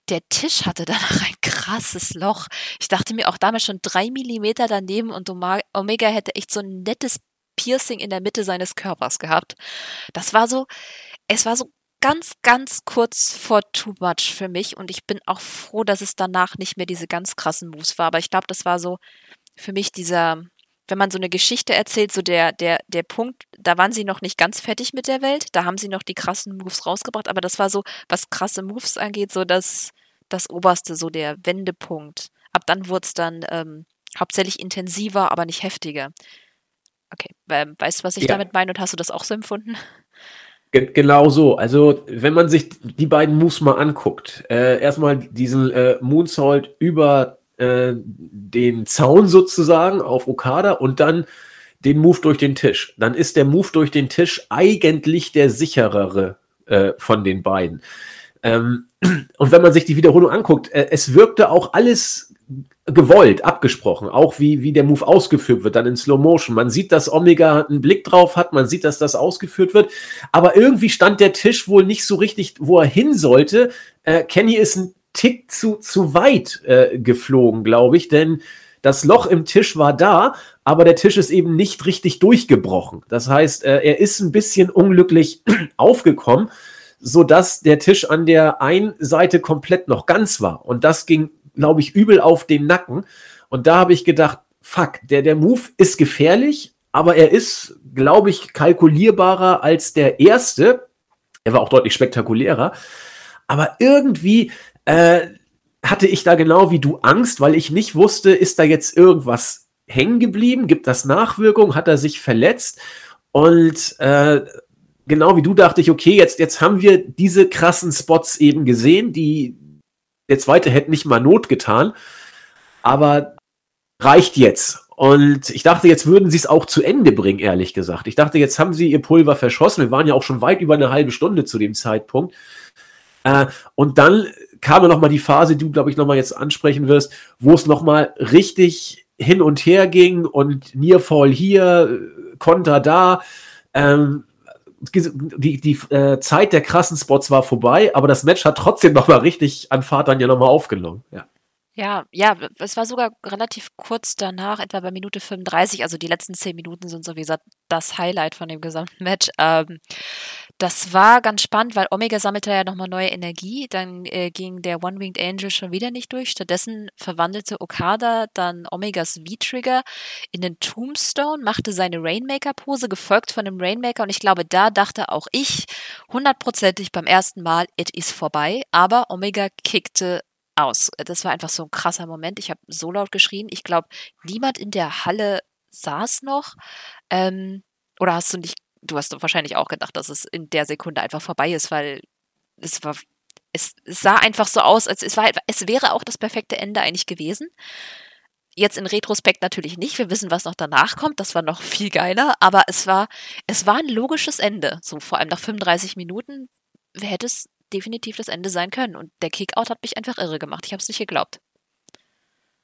der Tisch hatte danach ein krasses Loch. Ich dachte mir auch damals schon drei Millimeter daneben und Omega hätte echt so ein nettes Piercing in der Mitte seines Körpers gehabt. Das war so, es war so ganz, ganz kurz vor Too Much für mich und ich bin auch froh, dass es danach nicht mehr diese ganz krassen Moves war. Aber ich glaube, das war so für mich dieser, wenn man so eine Geschichte erzählt, so der, der, der Punkt, da waren sie noch nicht ganz fertig mit der Welt, da haben sie noch die krassen Moves rausgebracht, aber das war so, was krasse Moves angeht, so das, das oberste, so der Wendepunkt. Ab dann wurde es dann ähm, hauptsächlich intensiver, aber nicht heftiger. Okay, weißt du, was ich ja. damit meine und hast du das auch so empfunden? Genau so. Also, wenn man sich die beiden Moves mal anguckt, äh, erstmal diesen äh, Moonsault über äh, den Zaun sozusagen auf Okada und dann den Move durch den Tisch. Dann ist der Move durch den Tisch eigentlich der sicherere äh, von den beiden. Ähm, und wenn man sich die Wiederholung anguckt, äh, es wirkte auch alles gewollt, abgesprochen, auch wie, wie der Move ausgeführt wird, dann in Slow Motion. Man sieht, dass Omega einen Blick drauf hat, man sieht, dass das ausgeführt wird, aber irgendwie stand der Tisch wohl nicht so richtig, wo er hin sollte. Äh, Kenny ist ein Tick zu, zu weit äh, geflogen, glaube ich, denn das Loch im Tisch war da, aber der Tisch ist eben nicht richtig durchgebrochen. Das heißt, äh, er ist ein bisschen unglücklich aufgekommen, sodass der Tisch an der einen Seite komplett noch ganz war. Und das ging glaube ich, übel auf den Nacken. Und da habe ich gedacht, fuck, der, der Move ist gefährlich, aber er ist, glaube ich, kalkulierbarer als der erste. Er war auch deutlich spektakulärer. Aber irgendwie äh, hatte ich da genau wie du Angst, weil ich nicht wusste, ist da jetzt irgendwas hängen geblieben? Gibt das Nachwirkungen? Hat er sich verletzt? Und äh, genau wie du dachte ich, okay, jetzt, jetzt haben wir diese krassen Spots eben gesehen, die der zweite hätte nicht mal Not getan. Aber reicht jetzt. Und ich dachte, jetzt würden sie es auch zu Ende bringen, ehrlich gesagt. Ich dachte, jetzt haben sie ihr Pulver verschossen. Wir waren ja auch schon weit über eine halbe Stunde zu dem Zeitpunkt. Äh, und dann kam ja noch mal die Phase, die du, glaube ich, noch mal jetzt ansprechen wirst, wo es noch mal richtig hin und her ging und Nearfall hier, Konter da. Ähm, die, die äh, Zeit der krassen Spots war vorbei, aber das Match hat trotzdem noch mal richtig an Fahrt dann ja noch mal aufgenommen. Ja. Ja, ja, es war sogar relativ kurz danach, etwa bei Minute 35. Also die letzten zehn Minuten sind so wie gesagt das Highlight von dem gesamten Match. Ähm, das war ganz spannend, weil Omega sammelte ja nochmal neue Energie. Dann äh, ging der One-Winged Angel schon wieder nicht durch. Stattdessen verwandelte Okada dann Omegas V-Trigger in den Tombstone, machte seine Rainmaker-Pose, gefolgt von dem Rainmaker. Und ich glaube, da dachte auch ich hundertprozentig beim ersten Mal, it is vorbei. Aber Omega kickte aus. Das war einfach so ein krasser Moment. Ich habe so laut geschrien. Ich glaube, niemand in der Halle saß noch. Ähm, oder hast du nicht, du hast wahrscheinlich auch gedacht, dass es in der Sekunde einfach vorbei ist, weil es war, es, sah einfach so aus, als es war, es wäre auch das perfekte Ende eigentlich gewesen. Jetzt in Retrospekt natürlich nicht. Wir wissen, was noch danach kommt. Das war noch viel geiler. Aber es war, es war ein logisches Ende. So vor allem nach 35 Minuten hätte es definitiv das Ende sein können. Und der Kickout hat mich einfach irre gemacht. Ich habe es nicht geglaubt.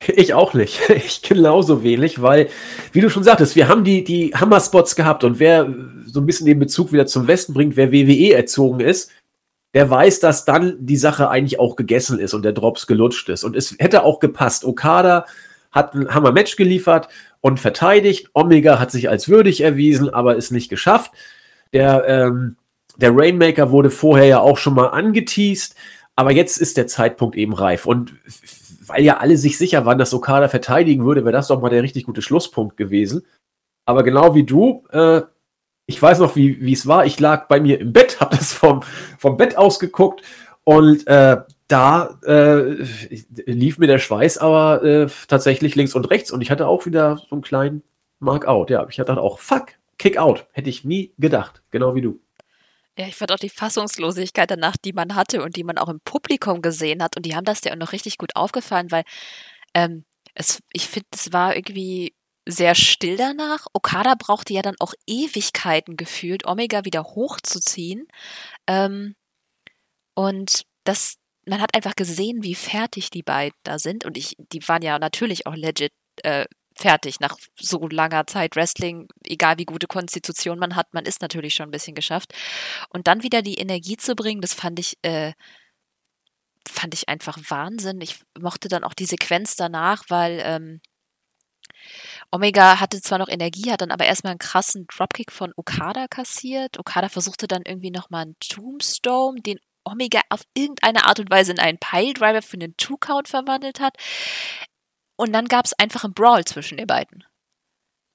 Ich auch nicht. Ich genauso wenig, weil, wie du schon sagtest, wir haben die, die Hammer-Spots gehabt und wer so ein bisschen den Bezug wieder zum Westen bringt, wer WWE erzogen ist, der weiß, dass dann die Sache eigentlich auch gegessen ist und der Drops gelutscht ist. Und es hätte auch gepasst. Okada hat ein Hammer-Match geliefert und verteidigt. Omega hat sich als würdig erwiesen, aber es nicht geschafft. Der ähm, der Rainmaker wurde vorher ja auch schon mal angeteased, aber jetzt ist der Zeitpunkt eben reif. Und weil ja alle sich sicher waren, dass Okada verteidigen würde, wäre das doch mal der richtig gute Schlusspunkt gewesen. Aber genau wie du, äh, ich weiß noch, wie es war. Ich lag bei mir im Bett, habe das vom, vom Bett aus geguckt und äh, da äh, lief mir der Schweiß aber äh, tatsächlich links und rechts und ich hatte auch wieder so einen kleinen Mark-out. Ja, ich hatte auch, fuck, Kick-out. Hätte ich nie gedacht. Genau wie du. Ja, ich fand auch die Fassungslosigkeit danach, die man hatte und die man auch im Publikum gesehen hat. Und die haben das ja auch noch richtig gut aufgefallen, weil ähm, es, ich finde, es war irgendwie sehr still danach. Okada brauchte ja dann auch Ewigkeiten gefühlt, Omega wieder hochzuziehen. Ähm, und das, man hat einfach gesehen, wie fertig die beiden da sind. Und ich, die waren ja natürlich auch legit äh, fertig nach so langer Zeit Wrestling, egal wie gute Konstitution man hat, man ist natürlich schon ein bisschen geschafft. Und dann wieder die Energie zu bringen, das fand ich, äh, fand ich einfach Wahnsinn. Ich mochte dann auch die Sequenz danach, weil ähm, Omega hatte zwar noch Energie, hat dann aber erstmal einen krassen Dropkick von Okada kassiert. Okada versuchte dann irgendwie nochmal einen Tombstone, den Omega auf irgendeine Art und Weise in einen Piledriver für einen Two-Count verwandelt hat. Und dann gab es einfach einen Brawl zwischen den beiden.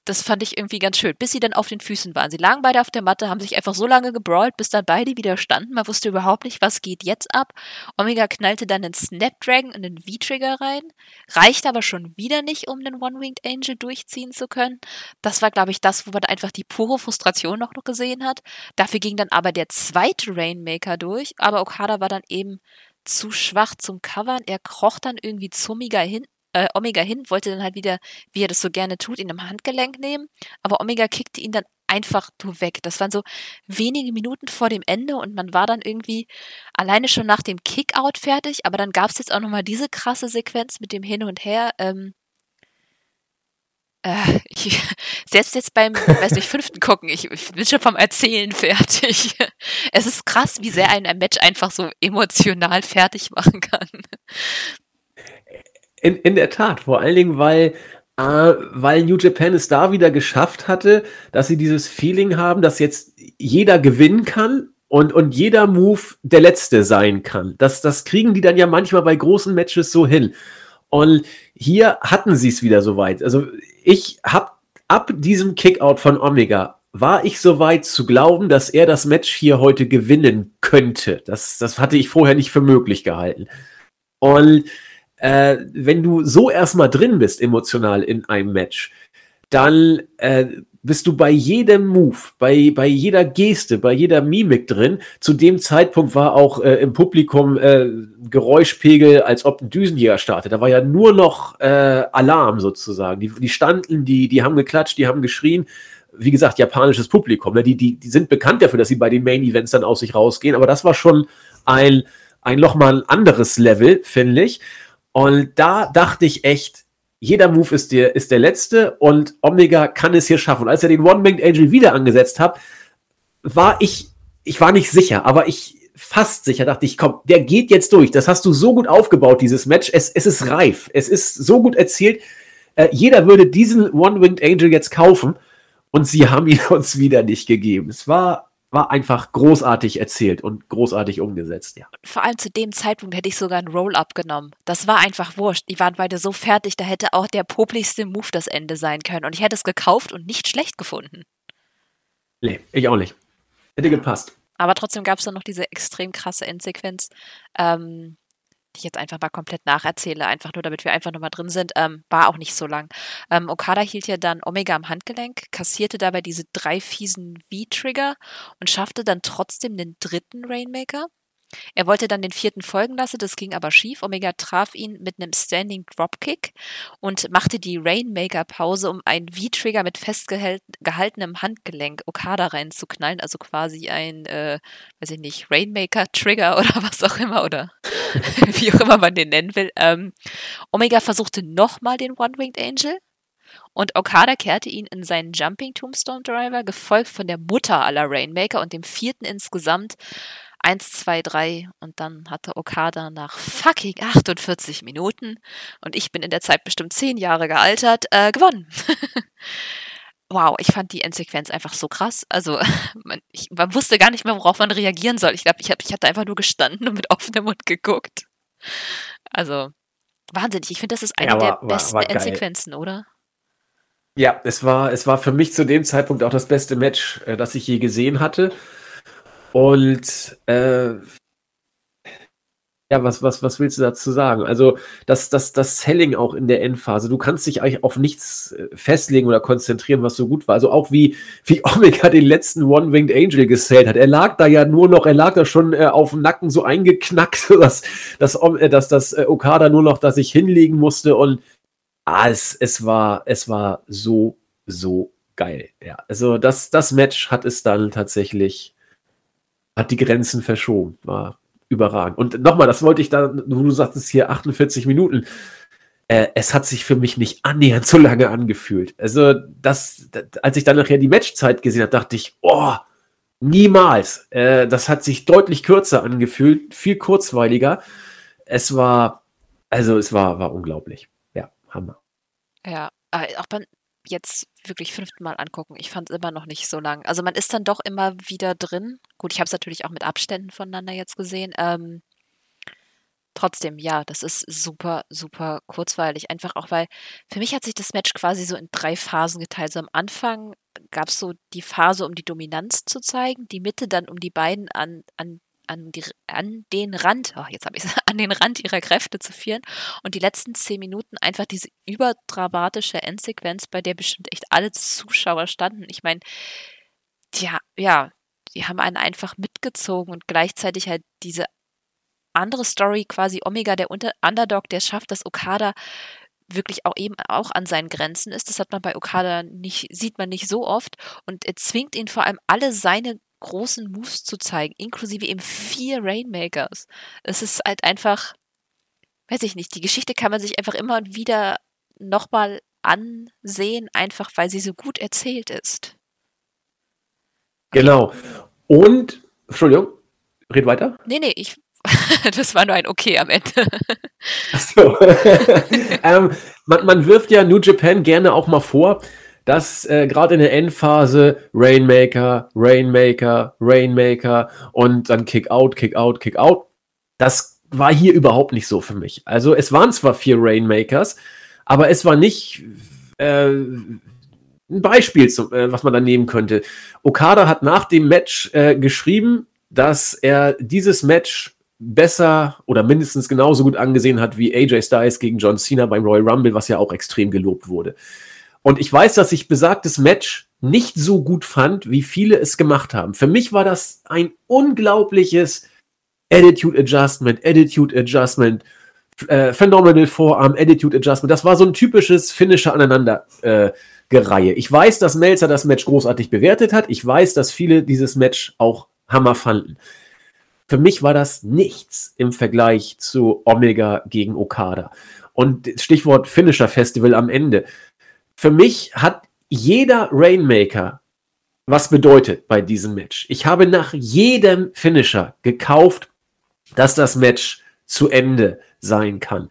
Das fand ich irgendwie ganz schön, bis sie dann auf den Füßen waren. Sie lagen beide auf der Matte, haben sich einfach so lange gebrawlt, bis dann beide wieder standen. Man wusste überhaupt nicht, was geht jetzt ab. Omega knallte dann den Snapdragon in den V-Trigger rein, reichte aber schon wieder nicht, um den One-Winged Angel durchziehen zu können. Das war, glaube ich, das, wo man einfach die pure Frustration noch, gesehen hat. Dafür ging dann aber der zweite Rainmaker durch, aber Okada war dann eben zu schwach zum Covern. Er kroch dann irgendwie zummiger hin, äh, Omega hin, wollte dann halt wieder, wie er das so gerne tut, ihn am Handgelenk nehmen, aber Omega kickte ihn dann einfach nur weg. Das waren so wenige Minuten vor dem Ende und man war dann irgendwie alleine schon nach dem Kickout fertig, aber dann gab es jetzt auch nochmal diese krasse Sequenz mit dem Hin und Her. Ähm, äh, ich, selbst jetzt beim, weiß nicht, fünften gucken, ich, ich bin schon vom Erzählen fertig. Es ist krass, wie sehr ein Match einfach so emotional fertig machen kann. In, in der Tat, vor allen Dingen, weil, äh, weil New Japan es da wieder geschafft hatte, dass sie dieses Feeling haben, dass jetzt jeder gewinnen kann und, und jeder Move der letzte sein kann. Das, das kriegen die dann ja manchmal bei großen Matches so hin. Und hier hatten sie es wieder soweit. Also ich habe ab diesem Kickout von Omega war ich soweit zu glauben, dass er das Match hier heute gewinnen könnte. Das, das hatte ich vorher nicht für möglich gehalten. Und äh, wenn du so erstmal drin bist, emotional in einem Match, dann äh, bist du bei jedem Move, bei, bei jeder Geste, bei jeder Mimik drin. Zu dem Zeitpunkt war auch äh, im Publikum äh, Geräuschpegel, als ob ein Düsenjäger startet. Da war ja nur noch äh, Alarm sozusagen. Die, die standen, die, die haben geklatscht, die haben geschrien. Wie gesagt, japanisches Publikum. Ne? Die, die, die sind bekannt dafür, dass sie bei den Main Events dann aus sich rausgehen. Aber das war schon ein, ein nochmal anderes Level, finde ich. Und da dachte ich echt, jeder Move ist der, ist der letzte und Omega kann es hier schaffen. Und als er den One-Winged Angel wieder angesetzt hat, war ich, ich war nicht sicher, aber ich fast sicher dachte ich, komm, der geht jetzt durch. Das hast du so gut aufgebaut, dieses Match. Es, es ist reif. Es ist so gut erzählt. Äh, jeder würde diesen One-Winged Angel jetzt kaufen und sie haben ihn uns wieder nicht gegeben. Es war war einfach großartig erzählt und großartig umgesetzt, ja. Vor allem zu dem Zeitpunkt hätte ich sogar ein Roll-Up genommen. Das war einfach wurscht. Die waren beide so fertig, da hätte auch der popligste Move das Ende sein können. Und ich hätte es gekauft und nicht schlecht gefunden. Nee, ich auch nicht. Hätte gepasst. Aber trotzdem gab es dann noch diese extrem krasse Endsequenz. Ähm, die ich jetzt einfach mal komplett nacherzähle, einfach nur damit wir einfach nochmal drin sind, ähm, war auch nicht so lang. Ähm, Okada hielt ja dann Omega am Handgelenk, kassierte dabei diese drei fiesen V-Trigger und schaffte dann trotzdem den dritten Rainmaker. Er wollte dann den vierten folgen lassen, das ging aber schief. Omega traf ihn mit einem Standing Dropkick und machte die Rainmaker-Pause, um einen V-Trigger mit festgehaltenem Handgelenk Okada reinzuknallen. Also quasi ein, äh, weiß ich nicht, Rainmaker-Trigger oder was auch immer oder wie auch immer man den nennen will. Ähm, Omega versuchte nochmal den One-Winged Angel. Und Okada kehrte ihn in seinen Jumping Tombstone Driver, gefolgt von der Mutter aller Rainmaker und dem vierten insgesamt 1, 2, 3 und dann hatte Okada nach fucking 48 Minuten und ich bin in der Zeit bestimmt 10 Jahre gealtert, äh, gewonnen. wow, ich fand die Endsequenz einfach so krass. Also man, ich, man wusste gar nicht mehr, worauf man reagieren soll. Ich glaube, ich, hab, ich hatte einfach nur gestanden und mit offenem Mund geguckt. Also wahnsinnig. Ich finde, das ist eine ja, war, der besten war, war Endsequenzen, oder? Ja, es war, es war für mich zu dem Zeitpunkt auch das beste Match, äh, das ich je gesehen hatte. Und äh, ja, was, was, was willst du dazu sagen? Also, das, das, das Selling auch in der Endphase, du kannst dich eigentlich auf nichts äh, festlegen oder konzentrieren, was so gut war. Also auch wie, wie Omega den letzten One-Winged Angel gesellt hat. Er lag da ja nur noch, er lag da schon äh, auf dem Nacken so eingeknackt, dass, dass, äh, dass das äh, Okada nur noch da sich hinlegen musste und ah, es, es war, es war so, so geil. Ja, also das, das Match hat es dann tatsächlich hat die Grenzen verschoben. War überragend. Und nochmal, das wollte ich da, du sagtest hier 48 Minuten. Äh, es hat sich für mich nicht annähernd so lange angefühlt. Also, das, als ich dann nachher die Matchzeit gesehen habe, dachte ich, oh, niemals. Äh, das hat sich deutlich kürzer angefühlt, viel kurzweiliger. Es war, also es war, war unglaublich. Ja, Hammer. Ja, äh, auch beim jetzt wirklich fünften Mal angucken. Ich fand es immer noch nicht so lang. Also man ist dann doch immer wieder drin. Gut, ich habe es natürlich auch mit Abständen voneinander jetzt gesehen. Ähm, trotzdem, ja, das ist super, super kurzweilig. Einfach auch, weil für mich hat sich das Match quasi so in drei Phasen geteilt. So am Anfang gab es so die Phase, um die Dominanz zu zeigen, die Mitte dann, um die beiden an, an an, an den Rand, oh, jetzt habe ich an den Rand ihrer Kräfte zu führen und die letzten zehn Minuten einfach diese überdramatische Endsequenz, bei der bestimmt echt alle Zuschauer standen. Ich meine, ja, ja, die haben einen einfach mitgezogen und gleichzeitig halt diese andere Story, quasi Omega, der Unter Underdog, der schafft, dass Okada wirklich auch eben auch an seinen Grenzen ist. Das hat man bei Okada nicht, sieht man nicht so oft. Und er zwingt ihn vor allem alle seine großen Moves zu zeigen, inklusive eben vier Rainmakers. Es ist halt einfach, weiß ich nicht, die Geschichte kann man sich einfach immer wieder nochmal ansehen, einfach weil sie so gut erzählt ist. Genau. Und, Entschuldigung, red weiter. Nee, nee, ich, das war nur ein Okay am Ende. Achso. ähm, man, man wirft ja New Japan gerne auch mal vor, dass äh, gerade in der Endphase Rainmaker, Rainmaker, Rainmaker und dann Kick out, Kick out, Kick out. Das war hier überhaupt nicht so für mich. Also es waren zwar vier Rainmakers, aber es war nicht äh, ein Beispiel, äh, was man da nehmen könnte. Okada hat nach dem Match äh, geschrieben, dass er dieses Match besser oder mindestens genauso gut angesehen hat wie AJ Styles gegen John Cena beim Royal Rumble, was ja auch extrem gelobt wurde. Und ich weiß, dass ich besagtes Match nicht so gut fand, wie viele es gemacht haben. Für mich war das ein unglaubliches Attitude Adjustment, Attitude Adjustment, äh, Phenomenal Forearm, Attitude Adjustment. Das war so ein typisches Finisher aneinander äh, Gereihe. Ich weiß, dass Melzer das Match großartig bewertet hat. Ich weiß, dass viele dieses Match auch Hammer fanden. Für mich war das nichts im Vergleich zu Omega gegen Okada. Und Stichwort Finisher Festival am Ende. Für mich hat jeder Rainmaker was bedeutet bei diesem Match. Ich habe nach jedem Finisher gekauft, dass das Match zu Ende sein kann.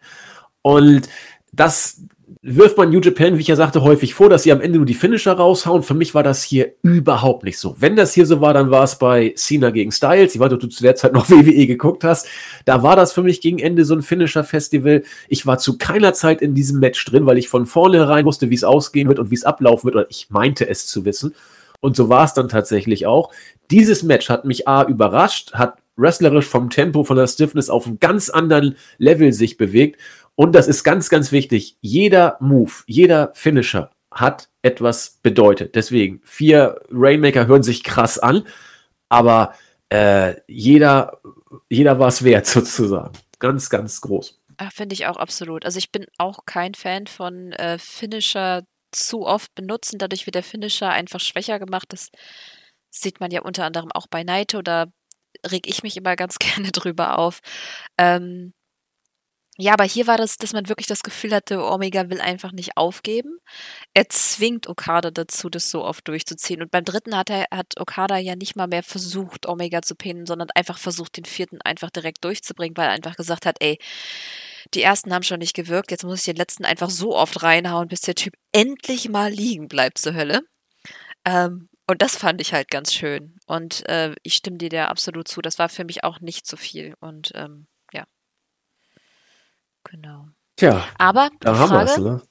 Und das wirft man New Japan, wie ich ja sagte, häufig vor, dass sie am Ende nur die Finisher raushauen. Für mich war das hier überhaupt nicht so. Wenn das hier so war, dann war es bei Cena gegen Styles. Ich weiß, ob du zu der Zeit noch WWE geguckt hast. Da war das für mich gegen Ende so ein Finisher-Festival. Ich war zu keiner Zeit in diesem Match drin, weil ich von vornherein wusste, wie es ausgehen wird und wie es ablaufen wird. Oder ich meinte es zu wissen. Und so war es dann tatsächlich auch. Dieses Match hat mich A überrascht, hat wrestlerisch vom Tempo, von der Stiffness auf einem ganz anderen Level sich bewegt und das ist ganz, ganz wichtig. Jeder Move, jeder Finisher hat etwas bedeutet. Deswegen, vier Rainmaker hören sich krass an, aber äh, jeder, jeder war es wert, sozusagen. Ganz, ganz groß. Ah, finde ich auch absolut. Also ich bin auch kein Fan von äh, Finisher zu oft benutzen. Dadurch wird der Finisher einfach schwächer gemacht. Das sieht man ja unter anderem auch bei Naito. Da reg ich mich immer ganz gerne drüber auf. Ähm, ja, aber hier war das, dass man wirklich das Gefühl hatte, Omega will einfach nicht aufgeben. Er zwingt Okada dazu, das so oft durchzuziehen. Und beim dritten hat er, hat Okada ja nicht mal mehr versucht, Omega zu pinnen, sondern einfach versucht, den vierten einfach direkt durchzubringen, weil er einfach gesagt hat, ey, die ersten haben schon nicht gewirkt, jetzt muss ich den letzten einfach so oft reinhauen, bis der Typ endlich mal liegen bleibt zur Hölle. Ähm, und das fand ich halt ganz schön. Und äh, ich stimme dir da absolut zu. Das war für mich auch nicht so viel. Und ähm, Genau. Tja, Aber da haben es, ne?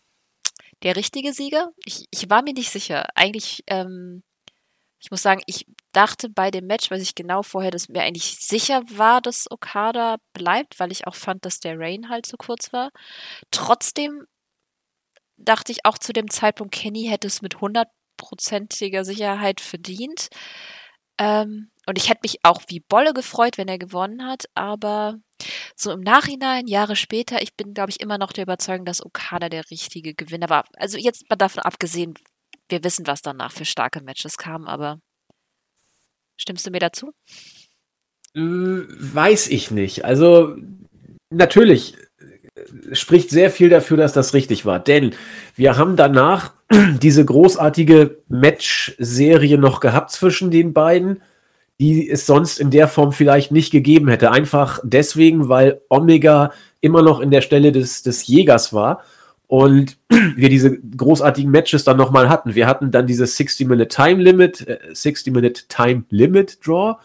Der richtige Sieger? Ich, ich war mir nicht sicher. Eigentlich, ähm, ich muss sagen, ich dachte bei dem Match, weil ich genau vorher, dass mir eigentlich sicher war, dass Okada bleibt, weil ich auch fand, dass der Rain halt so kurz war. Trotzdem dachte ich auch zu dem Zeitpunkt, Kenny hätte es mit hundertprozentiger Sicherheit verdient. Ähm, und ich hätte mich auch wie Bolle gefreut, wenn er gewonnen hat, aber so im Nachhinein, Jahre später, ich bin, glaube ich, immer noch der Überzeugung, dass Okada der richtige Gewinner war. Also jetzt mal davon abgesehen, wir wissen, was danach für starke Matches kamen, aber stimmst du mir dazu? Äh, weiß ich nicht. Also natürlich äh, spricht sehr viel dafür, dass das richtig war. Denn wir haben danach diese großartige Match-Serie noch gehabt zwischen den beiden die es sonst in der Form vielleicht nicht gegeben hätte. Einfach deswegen, weil Omega immer noch in der Stelle des, des Jägers war und wir diese großartigen Matches dann nochmal hatten. Wir hatten dann dieses 60-Minute Time Limit, äh, 60-Minute Time Limit Draw.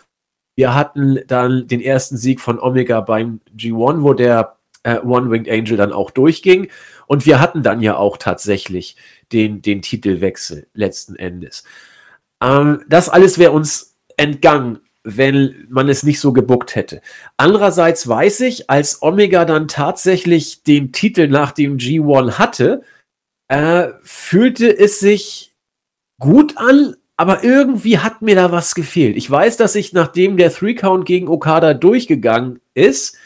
Wir hatten dann den ersten Sieg von Omega beim G1, wo der äh, One-Winged Angel dann auch durchging. Und wir hatten dann ja auch tatsächlich den, den Titelwechsel letzten Endes. Ähm, das alles wäre uns entgangen, wenn man es nicht so gebuckt hätte. Andererseits weiß ich, als Omega dann tatsächlich den Titel nach dem G1 hatte, äh, fühlte es sich gut an, aber irgendwie hat mir da was gefehlt. Ich weiß, dass ich, nachdem der Three-Count gegen Okada durchgegangen ist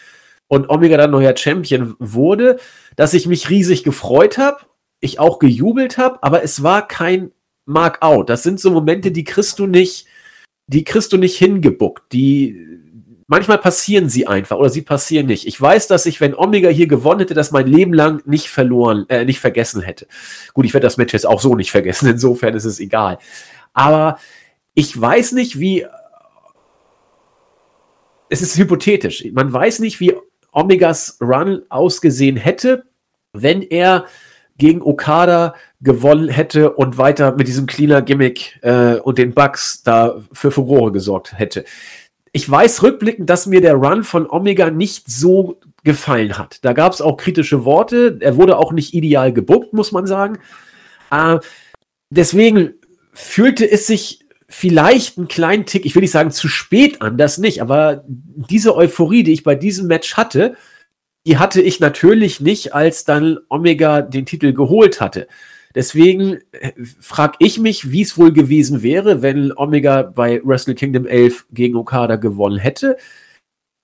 und Omega dann neuer Champion wurde, dass ich mich riesig gefreut habe, ich auch gejubelt habe, aber es war kein Mark-out. Das sind so Momente, die kriegst du nicht die kriegst du nicht hingebuckt. Die manchmal passieren sie einfach oder sie passieren nicht. Ich weiß, dass ich, wenn Omega hier gewonnen hätte, das mein Leben lang nicht verloren, äh, nicht vergessen hätte. Gut, ich werde das Match jetzt auch so nicht vergessen, insofern ist es egal. Aber ich weiß nicht, wie. Es ist hypothetisch. Man weiß nicht, wie Omegas Run ausgesehen hätte, wenn er gegen Okada gewonnen hätte und weiter mit diesem cleaner Gimmick äh, und den Bugs da für Furore gesorgt hätte. ich weiß rückblickend, dass mir der Run von Omega nicht so gefallen hat. Da gab es auch kritische Worte. Er wurde auch nicht ideal gebuckt, muss man sagen. Äh, deswegen fühlte es sich vielleicht einen kleinen Tick, ich will nicht sagen zu spät an, das nicht, aber diese Euphorie, die ich bei diesem Match hatte, die hatte ich natürlich nicht, als dann Omega den Titel geholt hatte. Deswegen äh, frage ich mich, wie es wohl gewesen wäre, wenn Omega bei Wrestle Kingdom 11 gegen Okada gewonnen hätte.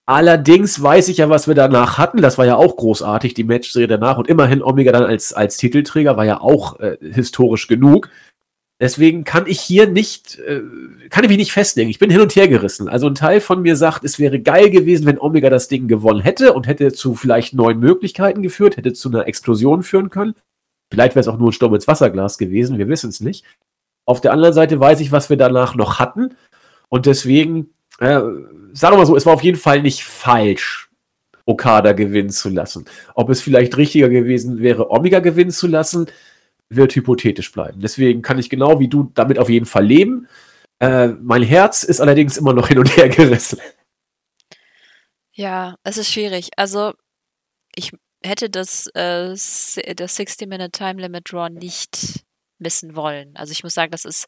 Allerdings weiß ich ja, was wir danach hatten. Das war ja auch großartig, die Matchserie danach. Und immerhin Omega dann als, als Titelträger war ja auch äh, historisch genug. Deswegen kann ich hier nicht, äh, kann ich mich nicht festlegen. Ich bin hin und her gerissen. Also ein Teil von mir sagt, es wäre geil gewesen, wenn Omega das Ding gewonnen hätte und hätte zu vielleicht neuen Möglichkeiten geführt, hätte zu einer Explosion führen können. Vielleicht wäre es auch nur ein Sturm ins Wasserglas gewesen, wir wissen es nicht. Auf der anderen Seite weiß ich, was wir danach noch hatten. Und deswegen, äh, sagen wir mal so, es war auf jeden Fall nicht falsch, Okada gewinnen zu lassen. Ob es vielleicht richtiger gewesen wäre, Omega gewinnen zu lassen, wird hypothetisch bleiben. Deswegen kann ich genau wie du damit auf jeden Fall leben. Äh, mein Herz ist allerdings immer noch hin und her gerissen. Ja, es ist schwierig. Also, ich hätte das, äh, das 60-Minute Time Limit Draw nicht missen wollen. Also ich muss sagen, das ist,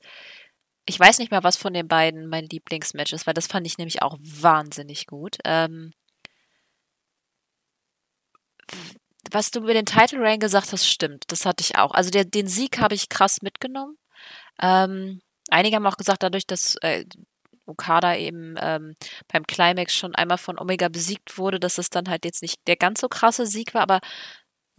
ich weiß nicht mehr, was von den beiden mein Lieblingsmatch ist, weil das fand ich nämlich auch wahnsinnig gut. Ähm, was du über den Title Reign gesagt hast, stimmt. Das hatte ich auch. Also der, den Sieg habe ich krass mitgenommen. Ähm, einige haben auch gesagt, dadurch, dass äh, Okada eben ähm, beim Climax schon einmal von Omega besiegt wurde, dass es dann halt jetzt nicht der ganz so krasse Sieg war, aber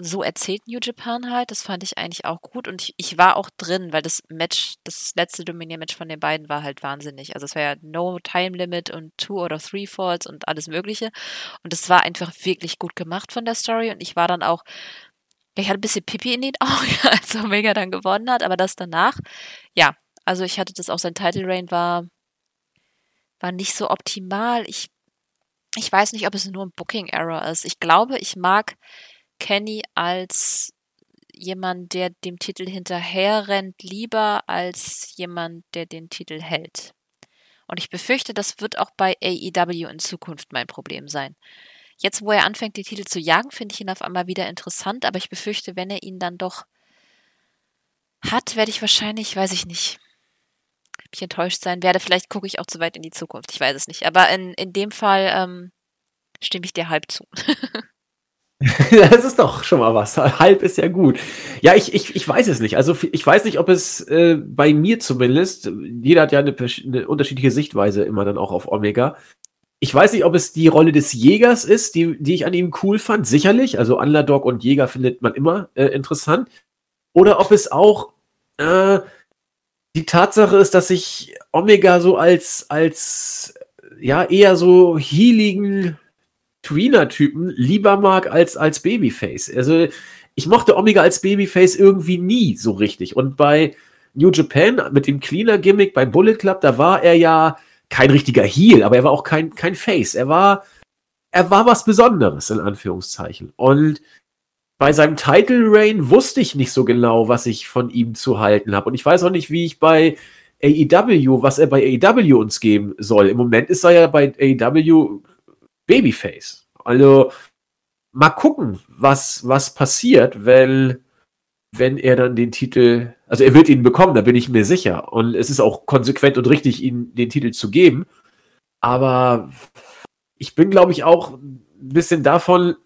so erzählt New Japan halt. Das fand ich eigentlich auch gut und ich, ich war auch drin, weil das Match, das letzte Dominier-Match von den beiden war halt wahnsinnig. Also es war ja No Time Limit und Two oder Three Falls und alles Mögliche. Und es war einfach wirklich gut gemacht von der Story und ich war dann auch, ich hatte ein bisschen Pipi in den Augen, als Omega dann gewonnen hat, aber das danach, ja, also ich hatte das auch, sein Title Reign war war nicht so optimal. Ich, ich weiß nicht, ob es nur ein Booking-Error ist. Ich glaube, ich mag Kenny als jemand, der dem Titel hinterherrennt, lieber als jemand, der den Titel hält. Und ich befürchte, das wird auch bei AEW in Zukunft mein Problem sein. Jetzt, wo er anfängt, die Titel zu jagen, finde ich ihn auf einmal wieder interessant, aber ich befürchte, wenn er ihn dann doch hat, werde ich wahrscheinlich, weiß ich nicht, ich enttäuscht sein werde. Vielleicht gucke ich auch zu weit in die Zukunft. Ich weiß es nicht. Aber in, in dem Fall ähm, stimme ich dir halb zu. das ist doch schon mal was. Halb ist ja gut. Ja, ich, ich, ich weiß es nicht. Also ich weiß nicht, ob es äh, bei mir zumindest, jeder hat ja eine, eine, unterschiedliche Sichtweise immer dann auch auf Omega. Ich weiß nicht, ob es die Rolle des Jägers ist, die, die ich an ihm cool fand. Sicherlich. Also Underdog und Jäger findet man immer äh, interessant. Oder ob es auch äh, die Tatsache ist, dass ich Omega so als, als ja, eher so healigen Tweener-Typen lieber mag als als Babyface. Also ich mochte Omega als Babyface irgendwie nie so richtig. Und bei New Japan mit dem Cleaner-Gimmick bei Bullet Club, da war er ja kein richtiger Heel, aber er war auch kein, kein Face. Er war, er war was Besonderes, in Anführungszeichen. Und bei seinem Title Reign wusste ich nicht so genau, was ich von ihm zu halten habe. Und ich weiß auch nicht, wie ich bei AEW, was er bei AEW uns geben soll. Im Moment ist er ja bei AEW Babyface. Also mal gucken, was, was passiert, wenn, wenn er dann den Titel, also er wird ihn bekommen, da bin ich mir sicher. Und es ist auch konsequent und richtig, ihm den Titel zu geben. Aber ich bin, glaube ich, auch ein bisschen davon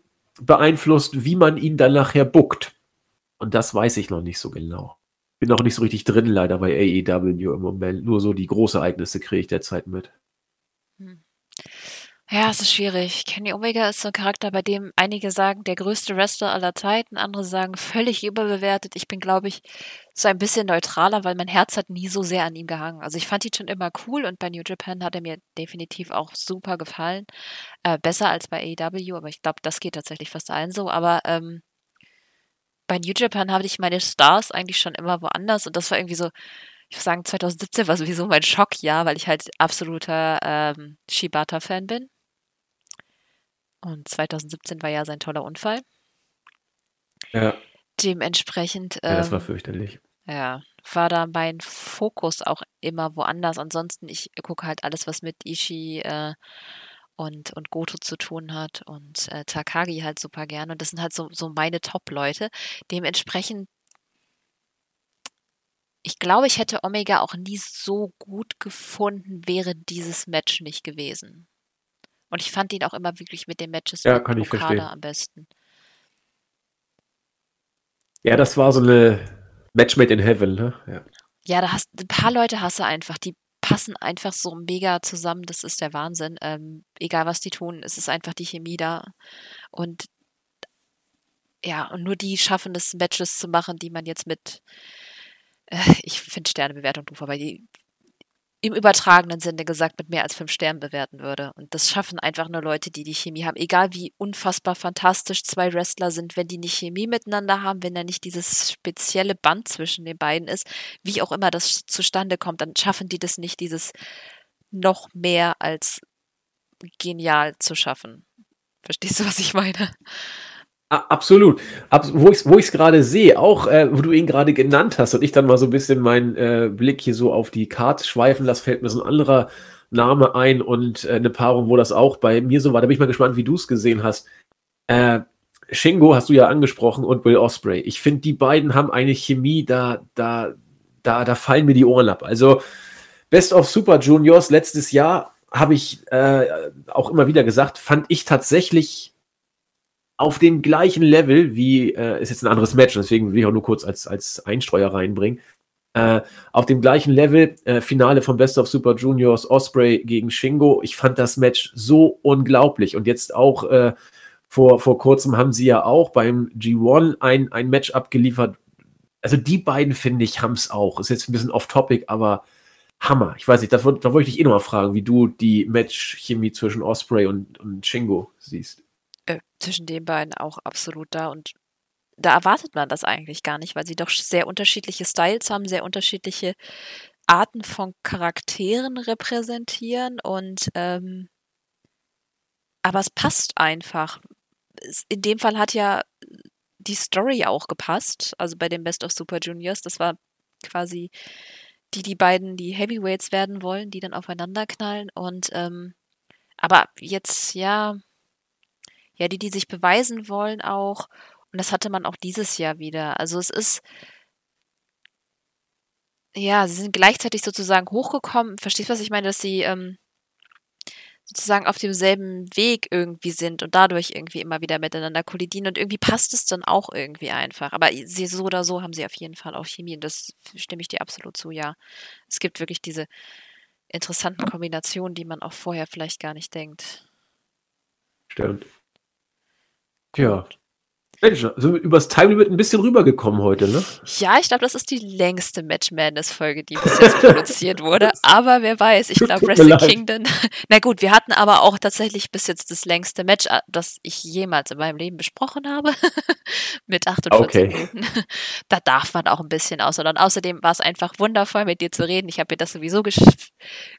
beeinflusst, wie man ihn dann nachher buckt. Und das weiß ich noch nicht so genau. Bin noch nicht so richtig drin, leider bei AEW im Moment. Nur so die Großereignisse kriege ich derzeit mit. Ja, es ist schwierig. Kenny Omega ist so ein Charakter, bei dem einige sagen, der größte Wrestler aller Zeiten, andere sagen, völlig überbewertet. Ich bin, glaube ich, so ein bisschen neutraler, weil mein Herz hat nie so sehr an ihm gehangen. Also ich fand ihn schon immer cool und bei New Japan hat er mir definitiv auch super gefallen. Äh, besser als bei AEW, aber ich glaube, das geht tatsächlich fast allen so. Aber ähm, bei New Japan habe ich meine Stars eigentlich schon immer woanders und das war irgendwie so, ich würde sagen, 2017 war sowieso mein Schockjahr, weil ich halt absoluter ähm, Shibata-Fan bin. Und 2017 war ja sein toller Unfall. Ja. Dementsprechend. Ja, das war ähm, fürchterlich. Ja, war da mein Fokus auch immer woanders. Ansonsten, ich gucke halt alles, was mit Ishii äh, und, und Goto zu tun hat und äh, Takagi halt super gerne. Und das sind halt so, so meine Top-Leute. Dementsprechend, ich glaube, ich hätte Omega auch nie so gut gefunden, wäre dieses Match nicht gewesen. Und ich fand ihn auch immer wirklich mit den Matches Ja, kann ich Okada verstehen. am besten. Ja, das war so eine Match made in heaven, ne? Ja. Ja, da hast ein paar Leute hast du einfach, die passen einfach so mega zusammen. Das ist der Wahnsinn. Ähm, egal was die tun, es ist einfach die Chemie da. Und ja, und nur die schaffen es, Matches zu machen, die man jetzt mit, äh, ich finde Sternebewertung doof, aber die im übertragenen Sinne gesagt mit mehr als fünf Sternen bewerten würde. Und das schaffen einfach nur Leute, die die Chemie haben. Egal wie unfassbar fantastisch zwei Wrestler sind, wenn die nicht Chemie miteinander haben, wenn da nicht dieses spezielle Band zwischen den beiden ist, wie auch immer das zustande kommt, dann schaffen die das nicht, dieses noch mehr als genial zu schaffen. Verstehst du, was ich meine? Absolut. Abs wo ich es wo gerade sehe, auch äh, wo du ihn gerade genannt hast und ich dann mal so ein bisschen meinen äh, Blick hier so auf die Karte schweifen lasse, fällt mir so ein anderer Name ein und äh, eine Paarung, wo das auch bei mir so war. Da bin ich mal gespannt, wie du es gesehen hast. Äh, Shingo hast du ja angesprochen und Will Osprey. Ich finde, die beiden haben eine Chemie, da, da, da, da fallen mir die Ohren ab. Also Best of Super Juniors letztes Jahr habe ich äh, auch immer wieder gesagt, fand ich tatsächlich auf dem gleichen Level wie, äh, ist jetzt ein anderes Match, deswegen will ich auch nur kurz als, als Einstreuer reinbringen. Äh, auf dem gleichen Level, äh, Finale von Best of Super Juniors, Osprey gegen Shingo. Ich fand das Match so unglaublich. Und jetzt auch äh, vor, vor kurzem haben sie ja auch beim G1 ein, ein Match abgeliefert. Also die beiden, finde ich, haben es auch. Ist jetzt ein bisschen off-topic, aber Hammer. Ich weiß nicht, da, wollt- da wollte ich dich eh nochmal fragen, wie du die Match-Chemie zwischen Osprey und, und Shingo siehst. Äh, zwischen den beiden auch absolut da. Und da erwartet man das eigentlich gar nicht, weil sie doch sehr unterschiedliche Styles haben, sehr unterschiedliche Arten von Charakteren repräsentieren und ähm, aber es passt einfach. In dem Fall hat ja die Story auch gepasst, also bei dem Best of Super Juniors, das war quasi die, die beiden, die Heavyweights werden wollen, die dann aufeinander knallen und ähm, aber jetzt, ja, ja, die, die sich beweisen wollen auch. Und das hatte man auch dieses Jahr wieder. Also es ist, ja, sie sind gleichzeitig sozusagen hochgekommen. Verstehst du, was ich meine? Dass sie ähm, sozusagen auf demselben Weg irgendwie sind und dadurch irgendwie immer wieder miteinander kollidieren. Und irgendwie passt es dann auch irgendwie einfach. Aber sie so oder so haben sie auf jeden Fall auch Chemie. Und das stimme ich dir absolut zu, ja. Es gibt wirklich diese interessanten Kombinationen, die man auch vorher vielleicht gar nicht denkt. Stimmt. Tja. Mensch, sind wir übers Time Limit ein bisschen rübergekommen heute, ne? Ja, ich glaube, das ist die längste Match Madness-Folge, die bis jetzt produziert wurde. Aber wer weiß, ich glaube, leid. Kingdom. Na gut, wir hatten aber auch tatsächlich bis jetzt das längste Match, äh, das ich jemals in meinem Leben besprochen habe. mit 48 Okay. Minuten. Da darf man auch ein bisschen ausholen. Und außerdem war es einfach wundervoll, mit dir zu reden. Ich habe mir das sowieso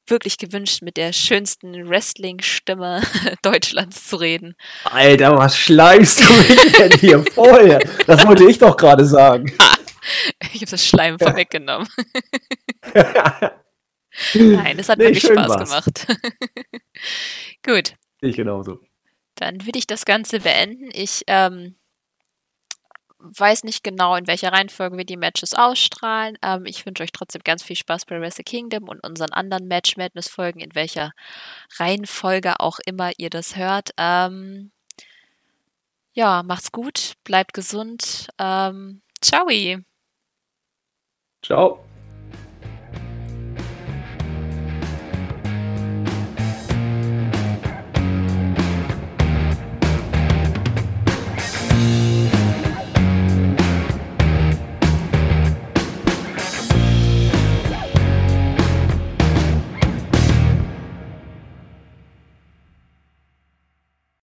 wirklich gewünscht, mit der schönsten Wrestling-Stimme Deutschlands zu reden. Alter, was schleimst du mich denn hier voll? Das wollte ich doch gerade sagen. Ich habe das Schleim vorweggenommen. Nein, es hat Nee, wirklich Spaß war's. gemacht. Gut, Ich genauso. dann würde ich das Ganze beenden. Ich ähm, weiß nicht genau, in welcher Reihenfolge wir die Matches ausstrahlen. Ähm, ich wünsche euch trotzdem ganz viel Spaß bei Wrestle Kingdom und unseren anderen Match Madness Folgen, in welcher Reihenfolge auch immer ihr das hört. Ähm, ja, macht's gut, bleibt gesund. Ähm, ciao. Ciao.